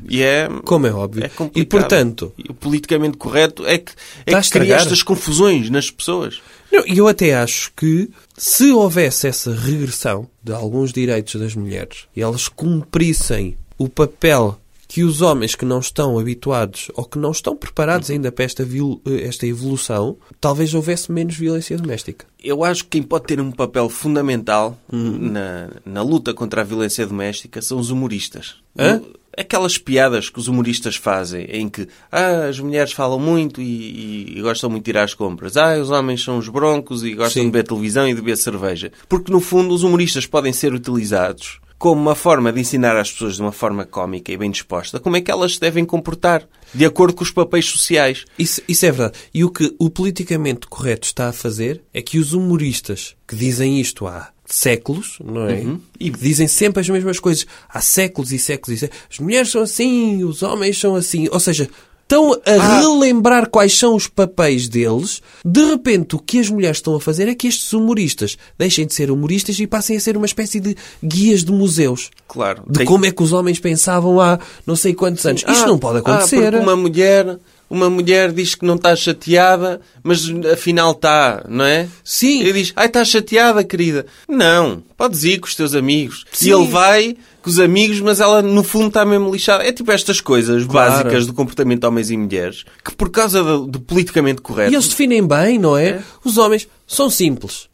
E é... Como é óbvio. É e portanto, E o politicamente correto é que, é que cria estas confusões nas pessoas. E eu até acho que se houvesse essa regressão de alguns direitos das mulheres e elas cumprissem o papel que os homens que não estão habituados ou que não estão preparados ainda para esta, vil- esta evolução, talvez houvesse menos violência doméstica. Eu acho que quem pode ter um papel fundamental na, na luta contra a violência doméstica são os humoristas. Hã? Aquelas piadas que os humoristas fazem em que ah, as mulheres falam muito e, e- e gostam muito de ir às compras. Ah, os homens são os broncos e gostam Sim. de beber televisão e de beber cerveja. Porque, no fundo, os humoristas podem ser utilizados como uma forma de ensinar às pessoas de uma forma cómica e bem disposta como é que elas se devem comportar, de acordo com os papéis sociais. Isso, isso é verdade. E o que o politicamente correto está a fazer é que os humoristas que dizem isto há séculos, não é? E dizem sempre as mesmas coisas. Há séculos e séculos e séculos. As mulheres são assim, os homens são assim. Ou seja, estão a relembrar quais são os papéis deles. De repente, o que as mulheres estão a fazer é que estes humoristas deixem de ser humoristas e passem a ser uma espécie de guias de museus. Claro. De Tem- como é que os homens pensavam há não sei quantos anos. Isto Ah, não pode Ah, acontecer. porque uma mulher, uma mulher diz que não está chateada, mas afinal está, não é? Sim. E diz, ai, está chateada, querida. Não, podes ir com os teus amigos. Sim. E ele vai com os amigos, mas ela no fundo está mesmo lixada. É tipo estas coisas Claro. básicas do comportamento de homens e mulheres, que por causa do, do politicamente correto... E eles definem bem, não é? Os homens são simples.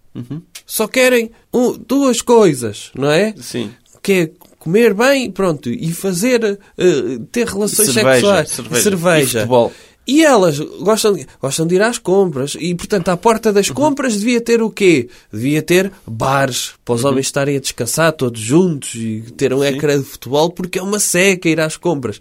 Só querem um- duas coisas, não é? Sim. Que é comer bem, pronto, e fazer, eh, ter relações Cerveja, sexuais, cerveja. cerveja. E futebol. E elas gostam de, gostam de ir às compras. E, portanto, à porta das compras devia ter o quê? Devia ter bares para os homens estarem a descansar todos juntos e ter um ecrã de futebol porque é uma seca ir às compras.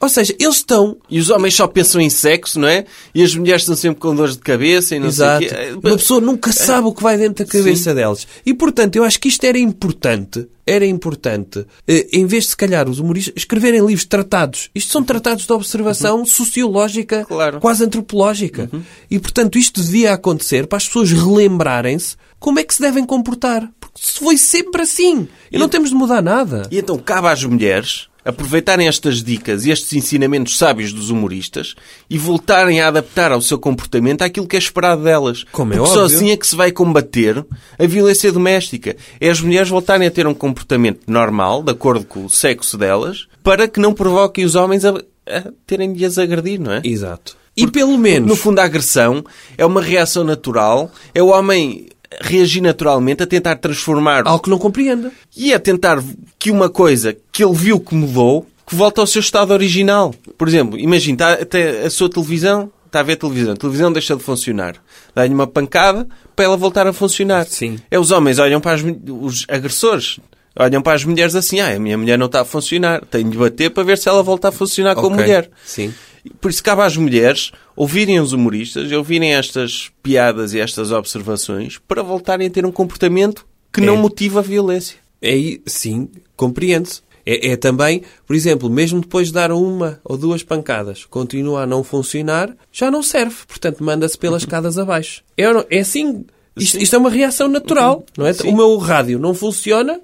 Ou seja, eles estão E os homens só pensam em sexo, não é? E as mulheres estão sempre com dores de cabeça e não Exato. sei o quê. Uma pessoa nunca sabe o que vai dentro da cabeça delas. E, portanto, eu acho que isto era importante. Era importante, eh, em vez de, se calhar, os humoristas escreverem livros tratados. Isto são tratados de observação sociológica, Claro. quase antropológica. E, portanto, isto devia acontecer para as pessoas relembrarem-se como é que se devem comportar. Porque se foi sempre assim. E não temos de mudar nada. E então cabe às mulheres aproveitarem estas dicas e estes ensinamentos sábios dos humoristas e voltarem a adaptar ao seu comportamento aquilo que é esperado delas. Como é Porque só óbvio. assim é que se vai combater a violência doméstica. É as mulheres voltarem a ter um comportamento normal, de acordo com o sexo delas, para que não provoquem os homens a, a terem de as agredir, não é? Exato. E pelo menos... No fundo, a agressão é uma reação natural, é o homem reagir naturalmente a tentar transformar Algo que não compreenda. e a tentar que uma coisa que ele viu que mudou, que volta ao seu estado original. Por exemplo, imagine, está até a sua televisão, está a ver a televisão, a televisão deixa de funcionar. Dá-lhe uma pancada para ela voltar a funcionar. Sim. É os homens olham para as, os agressores, olham para as mulheres assim, ah, a minha mulher não está a funcionar, tenho de bater para ver se ela volta a funcionar como Ok. mulher. Sim. Por isso cabe às mulheres ouvirem os humoristas, ouvirem estas piadas e estas observações para voltarem a ter um comportamento que não É. motiva a violência. É, sim, compreende-se. É, é também, por exemplo, mesmo depois de dar uma ou duas pancadas, continua a não funcionar, já não serve. Portanto, manda-se pelas escadas abaixo. É, não- é assim. Isto, isto é uma reação natural, não é? Sim. O meu rádio não funciona,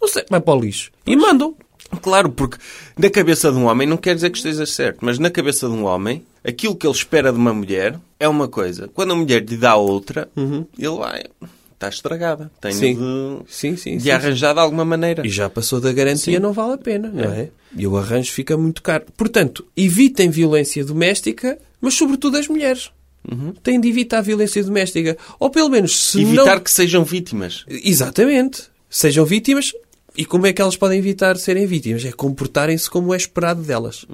não sei, vai para o lixo. E mandam. Claro, porque na cabeça de um homem não quer dizer que esteja certo, mas na cabeça de um homem, aquilo que ele espera de uma mulher é uma coisa. Quando a mulher lhe dá outra, ele vai. Está estragada. Tenho Sim. de, Sim, sim, de arranjar de alguma maneira. E já passou da garantia, não vale a pena, não é? E o arranjo fica muito caro. Portanto, evitem violência doméstica, mas sobretudo as mulheres. Têm de evitar a violência doméstica. Ou pelo menos, se Evitar não... que sejam vítimas. Exatamente. Sejam vítimas. E como é que elas podem evitar serem vítimas? É comportarem-se como é esperado delas.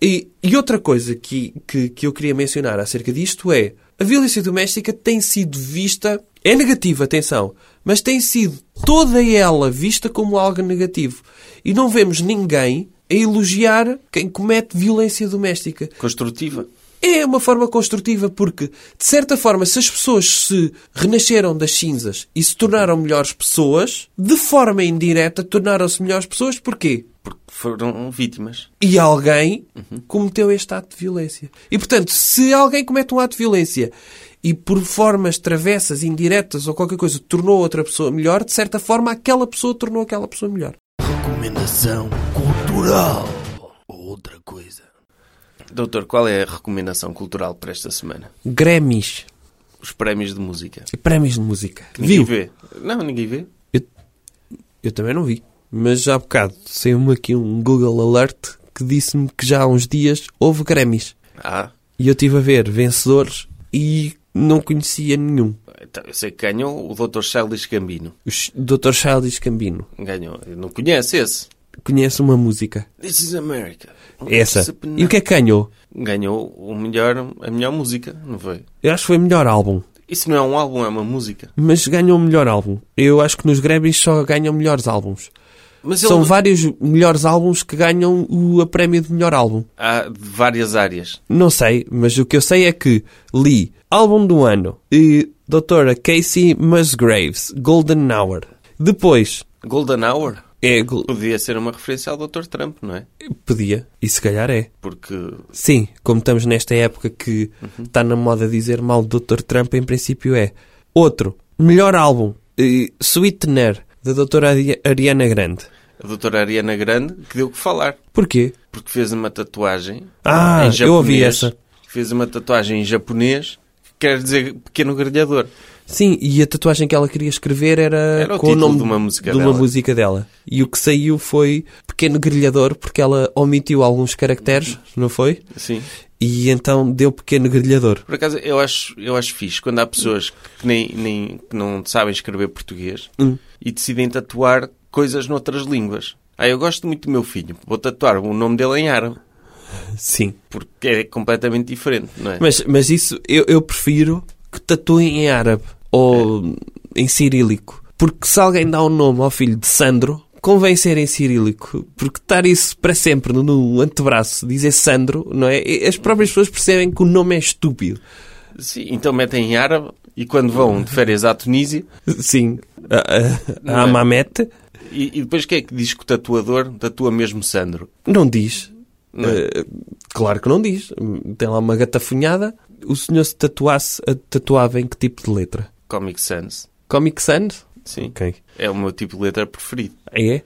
E, e outra coisa que, que, que eu queria mencionar acerca disto é a violência doméstica tem sido vista, é negativa, atenção, mas tem sido toda ela vista como algo negativo. E não vemos ninguém a elogiar quem comete violência doméstica. Construtiva. É uma forma construtiva porque, de certa forma, se as pessoas se renasceram das cinzas e se tornaram melhores pessoas, de forma indireta tornaram-se melhores pessoas. Porquê? Porque foram vítimas. E alguém cometeu este ato de violência. E, portanto, se alguém comete um ato de violência e por formas travessas, indiretas ou qualquer coisa tornou outra pessoa melhor, de certa forma, aquela pessoa tornou aquela pessoa melhor. Recomendação cultural. Ou outra coisa. Doutor, qual é a recomendação cultural para esta semana? Grammys. Os prémios de música. Prémios de música. Ninguém Viu? vê. Não, ninguém vê. Eu, eu também não vi. Mas já há bocado saiu-me aqui um Google Alert que disse-me que já há uns dias houve Grammys. Ah, E eu estive a ver vencedores e não conhecia nenhum. então, eu sei que ganhou o Dr. Childish Gambino. O Dr. Childish Gambino. Ganhou. Eu não conhece esse. Conhece uma música. This is America. Essa. E o que é que ganhou? Ganhou o melhor, a melhor música, não foi? Eu acho que foi melhor álbum. Isso não é um álbum, é uma música. Mas ganhou o melhor álbum. Eu acho que nos Grammys só ganham melhores álbuns. Mas São ele... vários melhores álbuns que ganham o a prémio de melhor álbum. há várias áreas. Não sei, mas o que eu sei é que li álbum do ano e doutora Casey Musgraves, Golden Hour. Depois, Golden Hour é, podia ser uma referência ao Dr. Trump, não é? podia, e se calhar é. Porque Sim, como estamos nesta época que está na moda dizer mal do Dr. Trump, em princípio é. Outro, melhor álbum, eh, Sweetener, da doutora Ari- Ariana Grande. a doutora Ariana Grande que deu o que falar. Porquê? Porque fez uma tatuagem Ah, em eu japonês. ouvi essa. Fez uma tatuagem em japonês que quer dizer pequeno grelhador. Sim, e a tatuagem que ela queria escrever era, Era o com o nome de uma música de uma dela. música dela. E o que saiu foi Pequeno Grelhador, porque ela omitiu alguns caracteres, não foi? Sim. E então deu Pequeno Grelhador. Por acaso, eu acho, eu acho fixe quando há pessoas que, nem, nem, que não sabem escrever português Hum. e decidem tatuar coisas noutras línguas. Ah, eu gosto muito do meu filho. Vou tatuar o nome dele em árabe. Sim. Porque é completamente diferente, não é? Mas, mas isso eu, eu prefiro que tatuem em árabe ou em cirílico. Porque se alguém dá um nome ao filho de Sandro, convém ser em cirílico. Porque estar isso para sempre no, no antebraço, dizer Sandro, não é? As próprias pessoas percebem que o nome é estúpido. Sim, então metem em árabe e quando vão de férias à Tunísia, Sim. A, a, a é? Amamete e, e depois quem é que diz que o tatuador tatua mesmo Sandro? não diz. Não é? Eh, claro que não diz. Tem lá uma gatafunhada. O senhor se tatuasse, a- tatuava em que tipo de letra? Comic Sans. Comic Sans? Sim. Ok. É o meu tipo de letra preferido. É?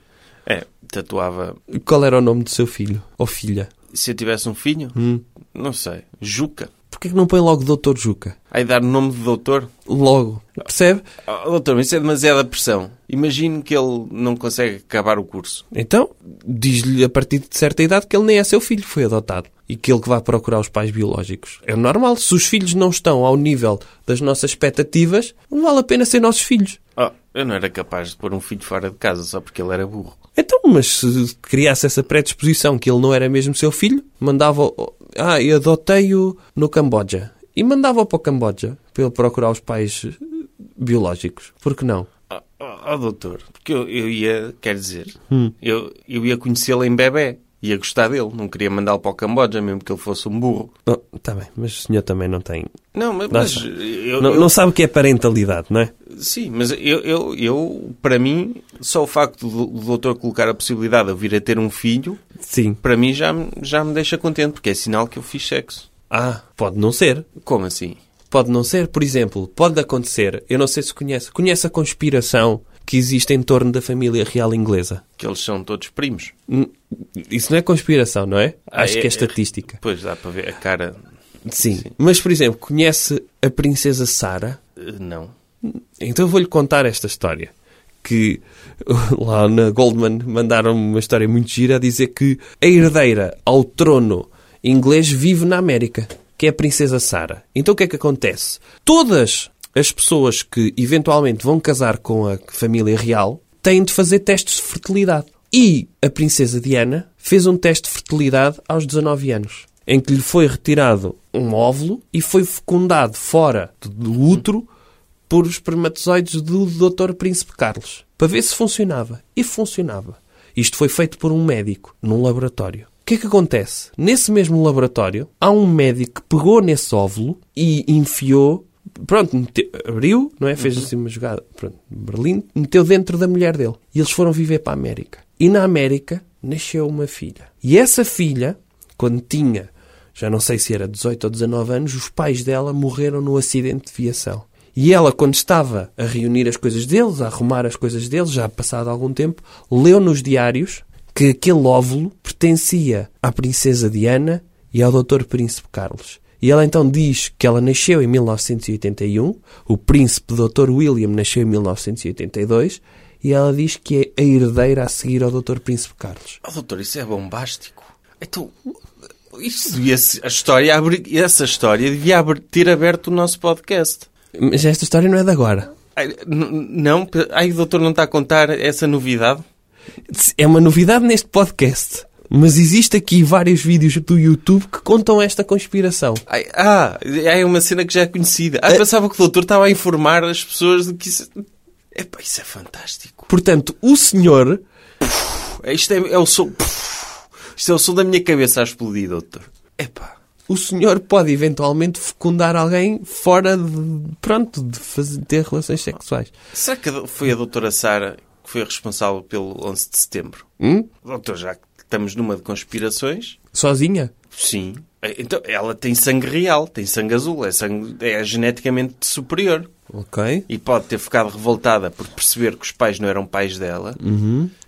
É, tatuava. Qual era o nome do seu filho? Ou filha? Se eu tivesse um filho, Hum. não sei, Juca. Porquê que não põe logo Doutor Juca? Aí dar o nome de doutor. Logo. Percebe? Oh, doutor, mas isso é demasiada pressão. Imagino que ele não consegue acabar o curso. Então, diz-lhe a partir de certa idade que ele nem é seu filho, foi adotado. E que ele que vai procurar os pais biológicos. É normal. Se os filhos não estão ao nível das nossas expectativas, não vale a pena ser nossos filhos. Oh, eu não era capaz de pôr um filho fora de casa só porque ele era burro. Então, mas se criasse essa predisposição que ele não era mesmo seu filho, mandava... Ah, eu adotei-o no Camboja. E mandava-o para o Camboja para ele procurar os pais eh, biológicos. Por que não? Oh, oh, oh, doutor, porque eu, eu ia, quer dizer, Hum. eu, eu ia conhecê-lo em bebê. Ia gostar dele. Não queria mandá-lo para o Camboja, mesmo que ele fosse um burro. Está tá bem, mas o senhor também não tem... Não, mas, mas eu, não, eu- não sabe o que é parentalidade, não é? Sim, mas eu, eu, eu, para mim, só o facto do, do doutor colocar a possibilidade de eu vir a ter um filho, Sim. para mim já, já me deixa contente, porque é sinal que eu fiz sexo. Ah, pode não ser. Como assim? Pode não ser. Por exemplo, pode acontecer, eu não sei se conhece, conhece a conspiração que existe em torno da família real inglesa? Que eles são todos primos. Isso não é conspiração, não é? Ah, Acho é- que é é- estatística. Pois dá para ver a cara. Sim. Mas, por exemplo, conhece a princesa Sara? eh, Não. Então vou-lhe contar esta história. Que lá na Goldman mandaram uma história muito gira a dizer que a herdeira ao trono inglês vive na América, que é a princesa Sara. Então o que é que acontece? Todas as pessoas que eventualmente vão casar com a família real têm de fazer testes de fertilidade. E a princesa Diana fez um teste de fertilidade aos 19 anos, em que lhe foi retirado um óvulo e foi fecundado fora do útero por espermatozoides do Dr. Príncipe Carlos, para ver se funcionava. E funcionava. Isto foi feito por um médico, num laboratório. O que é que acontece? Nesse mesmo laboratório, há um médico que pegou nesse óvulo e enfiou. Pronto, meteu- abriu, não é? Fez assim uma jogada. Pronto, Berlim, meteu dentro da mulher dele. E eles foram viver para a América. E na América nasceu uma filha. E essa filha, quando tinha, já não sei se era 18 ou 19 anos, os pais dela morreram num acidente de viação. E ela, quando estava a reunir as coisas deles, a arrumar as coisas deles, já passado algum tempo, leu nos diários que aquele óvulo pertencia à princesa Diana e ao Dr. Príncipe Carlos. E ela então diz que ela nasceu em 1981, o príncipe Dr. William nasceu em 1982, e ela diz que é a herdeira a seguir ao Dr. Príncipe Carlos. Oh, doutor, isso é bombástico. Então, isso devia a história, essa história devia abrir- ter aberto o nosso podcast. Mas esta história não é de agora. Ai, não, ai, o doutor não está a contar essa novidade? É uma novidade neste podcast. Mas existe aqui vários vídeos do YouTube que contam esta conspiração. Ai, ah, é uma cena que já é conhecida. Ah, pensava que o doutor estava a informar as pessoas de que isso... Epá, isso é fantástico. Portanto, o senhor Isto é, é o som... Isto é o som da minha cabeça a explodir, doutor. Epá. o senhor pode eventualmente fecundar alguém fora de, pronto, de fazer, ter relações sexuais. Será que foi a doutora Sara que foi responsável pelo 11 de setembro? Hum? Doutor, já que estamos numa de conspirações, Sozinha? sim. Então, ela tem sangue real, tem sangue azul, é, sangue, é geneticamente superior. Ok. E pode ter ficado revoltada por perceber que os pais não eram pais dela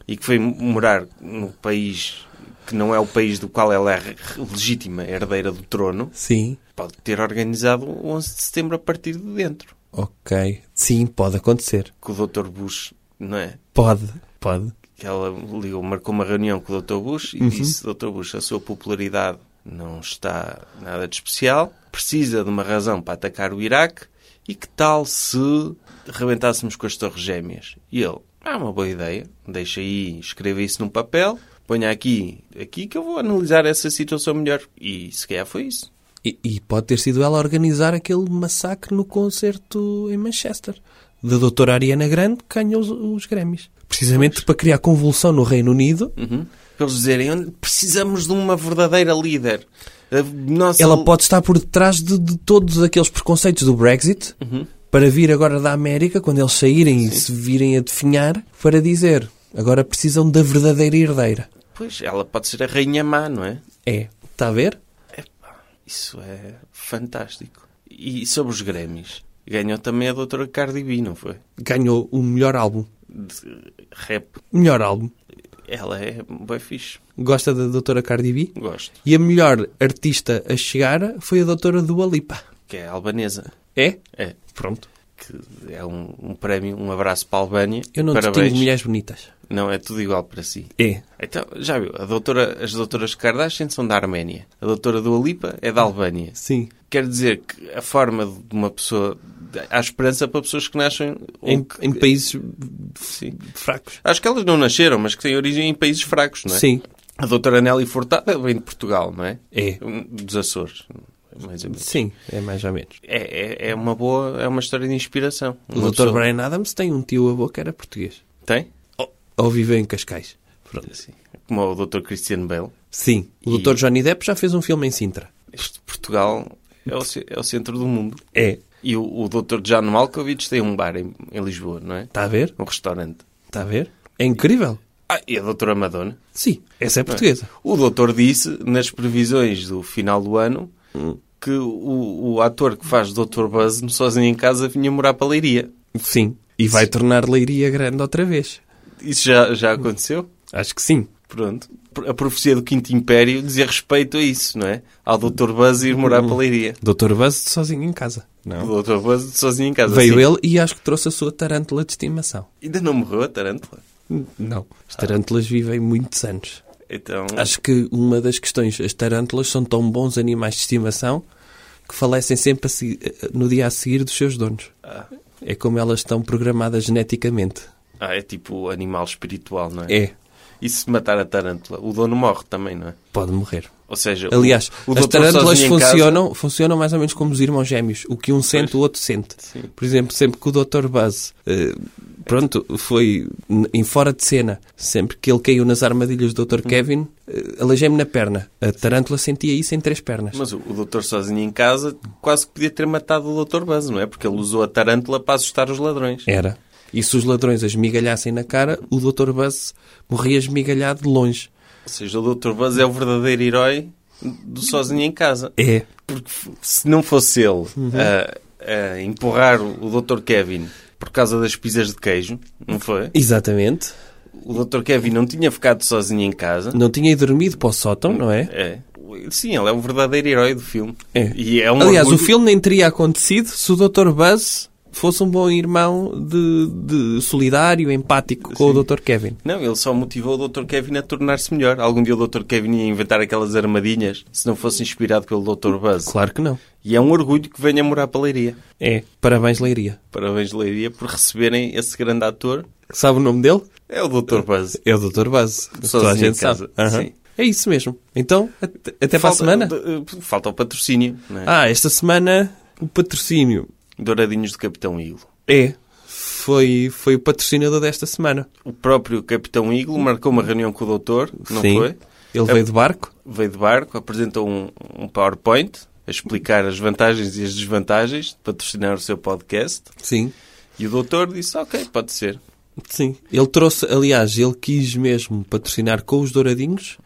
e que foi morar no país que não é o país do qual ela é legítima herdeira do trono. Sim. Pode ter organizado o 11 de setembro a partir de dentro. Ok. Sim, pode acontecer. Com o Dr. Bush, não é? Pode. Pode. que ela ligou, marcou uma reunião com o Dr. Bush e disse: Dr. Bush, a sua popularidade não está nada de especial, precisa de uma razão para atacar o Iraque e que tal se rebentássemos com as Torres Gêmeas? E ele: Ah, uma boa ideia. Deixa aí, escreva isso num papel, ponha aqui, aqui que eu vou analisar essa situação melhor. E se calhar foi isso. E, e pode ter sido ela a organizar aquele massacre no concerto em Manchester. Da doutora Ariana Grande, que ganhou os, os Grammys. Precisamente para criar convulsão no Reino Unido. Uhum. Para eles dizerem, "Onde precisamos de uma verdadeira líder. A nossa... Ela pode estar por detrás de, de todos aqueles preconceitos do Brexit para vir agora da América, quando eles saírem e se virem a definhar, para dizer agora precisam da verdadeira herdeira. Pois, ela pode ser a rainha má, não é? É. Está a ver? Epá, isso é fantástico. E sobre os Grammys? Ganhou também a doutora Cardi B, não foi? Ganhou o melhor álbum. De rap. Melhor álbum. Ela é bem fixe. Gosta da doutora Cardi B? Gosto. E a melhor artista a chegar foi a doutora Dua Lipa. Que é albanesa. É? É. Pronto. Que é um, um prémio, um abraço para a Albânia. Eu não Parabéns. distingo mulheres bonitas. Não, é tudo igual para si. É. Então, já viu, a doutora, as doutoras Kardashian são da Arménia. A doutora Dua Lipa é da Albânia. Sim. Quer dizer que a forma de uma pessoa... Há esperança para pessoas que nascem... ou Em, que- em países Sim. fracos. Acho que elas não nasceram, mas que têm origem em países fracos, não é? Sim. A doutora Nelly Furtado vem de Portugal, não é? É. Dos Açores, mais ou menos. Sim, é mais ou menos. É, é, é uma boa... É uma história de inspiração. O Dr. pessoa- Brian Adams tem um tio avô que era português. Tem? Ou viveu em Cascais. Pronto. Sim. Como o doutor Christian Bale. Sim. O E- Dr. Johnny Depp já fez um filme em Sintra. Este Portugal é o, é o centro do mundo. É. E o, o Dr. John Malkovich tem um bar em, em Lisboa, não é? Está a ver? Um restaurante. Está a ver? É incrível. Ah, e a doutora Madonna? Sim. Essa é portuguesa. O doutor disse, nas previsões do final do ano, que o, o ator que faz Dr. Buzz no Sozinho em Casa vinha morar para a Leiria. Sim. E vai tornar Leiria grande outra vez. Isso já, já aconteceu? Acho que sim. Pronto. A profecia do Quinto Império dizia respeito a isso, não é? Ao Dr. Buzz ir morar para Leiria. Dr. Buzz sozinho em casa. O Dr. Buzz sozinho em casa. Veio sim. ele e acho que trouxe a sua tarântula de estimação. Ainda não morreu a tarântula. Não. As tarântulas vivem muitos anos. Então, Acho que uma das questões, as tarântulas são tão bons animais de estimação que falecem sempre segui- no dia a seguir dos seus donos. É como elas estão programadas geneticamente. ah, é tipo animal espiritual, não é? É. E se matar a tarântula? O dono morre também, não é? Pode morrer. Ou seja, o- Aliás, o as doutor tarântulas em casa- funcionam, funcionam mais ou menos como os irmãos gêmeos. O que um sente, o outro sente. Sim. Por exemplo, sempre que o Dr. Buzz, eh, pronto, foi em fora de cena, sempre que ele caiu nas armadilhas do Hum. Dr. Kevin, eh, aleijei-me na perna. A tarântula sentia isso em três pernas. Mas o, o doutor sozinho em casa quase que podia ter matado o doutor Buzz, não é? Porque ele usou a tarântula para assustar os ladrões. Era. E se os ladrões a esmigalhassem na cara, o Dr. Buzz morria esmigalhado de longe. Ou seja, o doutor Buzz é o verdadeiro herói do sozinho em casa. É. Porque se não fosse ele Uhum. a, a empurrar o, o doutor Kevin por causa das pizzas de queijo, não foi? Exatamente. O doutor Kevin não tinha ficado sozinho em casa. Não tinha ido dormido para o sótão, não é? É. Sim, ele é o verdadeiro herói do filme. É. E é um Aliás, o orgulho- filme nem teria acontecido se o Dr. Buzz fosse um bom irmão de, de solidário, empático com o Dr. Kevin. Não, ele só motivou o Dr. Kevin a tornar-se melhor. Algum dia o Dr. Kevin ia inventar aquelas armadilhas se não fosse inspirado pelo Dr. Buzz. Claro que não. E é um orgulho que venha morar para a Leiria. É. Parabéns, Leiria. Parabéns, Leiria, por receberem esse grande ator. Sabe o nome dele? É o Dr. Buzz. É o Dr. Buzz. Sozinho Toda a gente casa. sabe. Aham. Sim. É isso mesmo. Então, até, até para a Falta- semana. de- Falta o patrocínio. É? Ah, esta semana o patrocínio Douradinhos do Capitão Iglo. é. Foi, foi o patrocinador desta semana. O próprio Capitão Iglo marcou uma reunião com o doutor, não Sim. foi? Ele veio de barco. Veio de barco, apresentou um, um PowerPoint a explicar as vantagens e as desvantagens de patrocinar o seu podcast. Sim. E o doutor disse, ok, pode ser. Sim. Ele trouxe, aliás, ele quis mesmo patrocinar com os douradinhos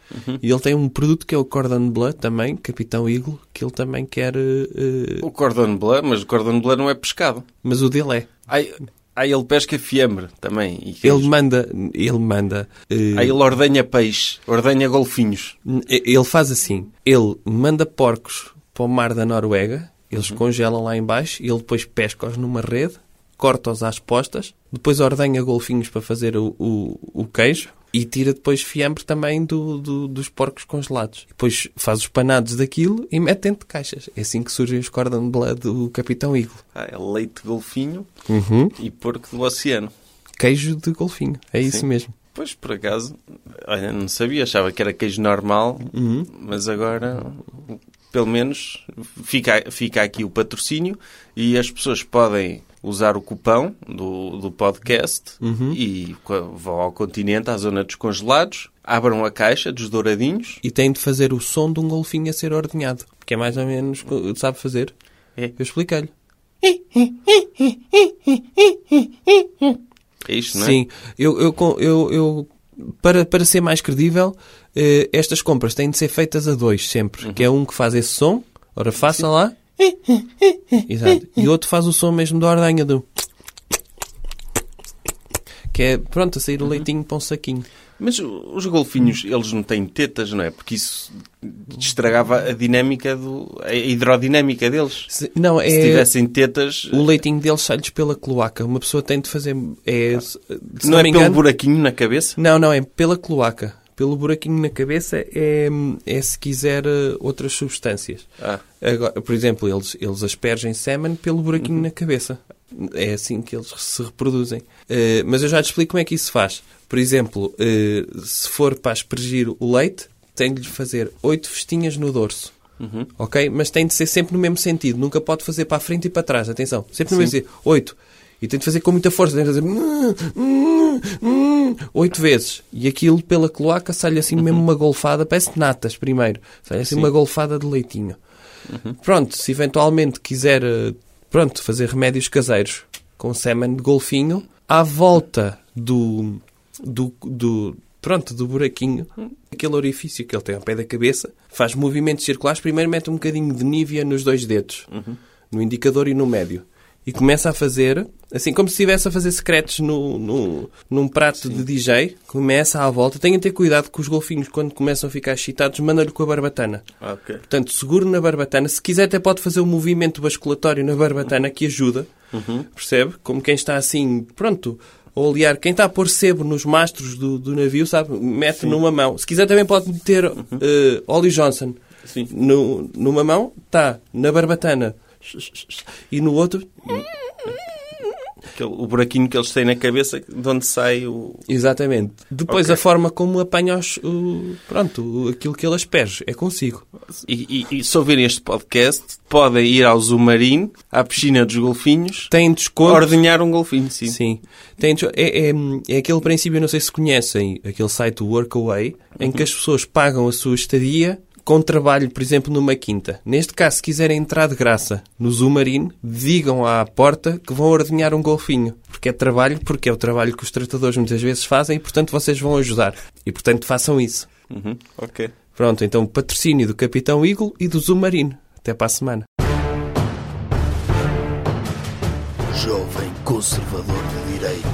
e ele tem um produto que é o Cordon Bleu também, Capitão Eagle, que ele também quer. eh, O cordon bleu, mas o cordon bleu não é pescado. mas o dele é. Aí, aí ele pesca fiambre também. E Ele manda. Ele manda. eh, Aí ele ordenha peixe, ordenha golfinhos. Ele faz assim: ele manda porcos para o mar da Noruega, eles congelam lá em baixo e ele depois pesca-os numa rede, corta-os às postas, depois ordenha golfinhos para fazer o, o, o queijo e tira depois fiambre também do, do- dos porcos congelados. Depois faz os panados daquilo e mete dentro de caixas. É assim que surgem os cordon bleu do Capitão Eagle. Ah, é leite de golfinho Uhum. e porco do oceano. Queijo de golfinho, é isso Sim. mesmo. Pois, por acaso, olha, não sabia, achava que era queijo normal, Uhum. mas agora, pelo menos, fica, fica aqui o patrocínio e as pessoas podem usar o cupão do, do podcast Uhum. e vão ao continente, à zona dos congelados, abram a caixa dos douradinhos. E tem de fazer o som de um golfinho a ser ordenhado. Que é mais ou menos, sabe fazer? É. Eu expliquei-lhe. É isto, não é? Sim, eu, eu, eu, eu- para, para ser mais credível, eh, estas compras têm de ser feitas a dois sempre. Que é um que faz esse som, ora faça lá. Exato. E o outro faz o som mesmo da ordenha do. Que é, pronto, a sair o leitinho para um saquinho. Mas os golfinhos, eles não têm tetas, não é? Porque isso estragava a dinâmica, do, a hidrodinâmica deles. Se- não, é. Se tivessem tetas, O leitinho deles sai-lhes pela cloaca. Uma pessoa tem de fazer. É, se não, não é me pelo engano, buraquinho na cabeça? Não, não, é pela cloaca. Pelo buraquinho na cabeça é, é se quiser eh, outras substâncias. Ah, Agora, por exemplo, eles, eles aspergem sêmen pelo buraquinho na cabeça. É assim que eles se reproduzem. Eh, mas eu já te explico como é que isso se faz. Por exemplo, eh, se for para aspergir o leite, tem de lhe fazer oito festinhas no dorso. Ok? Mas tem de ser sempre no mesmo sentido. Nunca pode fazer para a frente e para trás. Atenção. Sempre no mesmo sentido. Oito. E tem de fazer com muita força. Tem de fazer... "Hum, hum, hum", Oito vezes. E aquilo pela cloaca sai-lhe assim mesmo uma golfada. Parece natas primeiro. Sai assim uma golfada de leitinho. Pronto, se eventualmente quiser eh, pronto, fazer remédios caseiros com sêmen de golfinho, à volta do, do, do, pronto, do buraquinho, aquele orifício que ele tem ao pé da cabeça, faz movimentos circulares. Primeiro mete um bocadinho de nívea nos dois dedos, no indicador e no médio. E começa a fazer, assim como se estivesse a fazer secretos no, no, num prato de DJ, começa à volta. Tenha de ter cuidado com os golfinhos, quando começam a ficar excitados, manda-lhe com a barbatana. ok. Portanto, seguro na barbatana. Se quiser, até pode fazer um movimento basculatório na barbatana que ajuda. Percebe? Como quem está assim, pronto, a olear. Quem está a pôr sebo nos mastros do, do navio, sabe? Mete numa mão. Se quiser, também pode meter eh, Ollie Johnson. Sim. No, numa mão, está na barbatana. E no outro, o buraquinho que eles têm na cabeça de onde sai o. exatamente. Depois, Ok. a forma como apanha os, o, pronto, aquilo que ele asperge. É consigo. E, e- e se ouvirem este podcast, podem ir ao Zumarino, à piscina dos golfinhos, Tem desconto. ordenhar um golfinho, sim. Sim. Tem, é, é, é aquele princípio, não sei se conhecem, aquele site Workaway, em que as pessoas pagam a sua estadia com trabalho, por exemplo, numa quinta. Neste caso, se quiserem entrar de graça no Zumarino, digam à porta que vão ordenhar um golfinho. Porque é trabalho, porque é o trabalho que os tratadores muitas vezes fazem e, portanto, vocês vão ajudar. E, portanto, façam isso. Uhum, ok. Pronto, então, patrocínio do Capitão Eagle e do Zumarino. Até para a semana. Jovem Conservador de Direita. Podcast.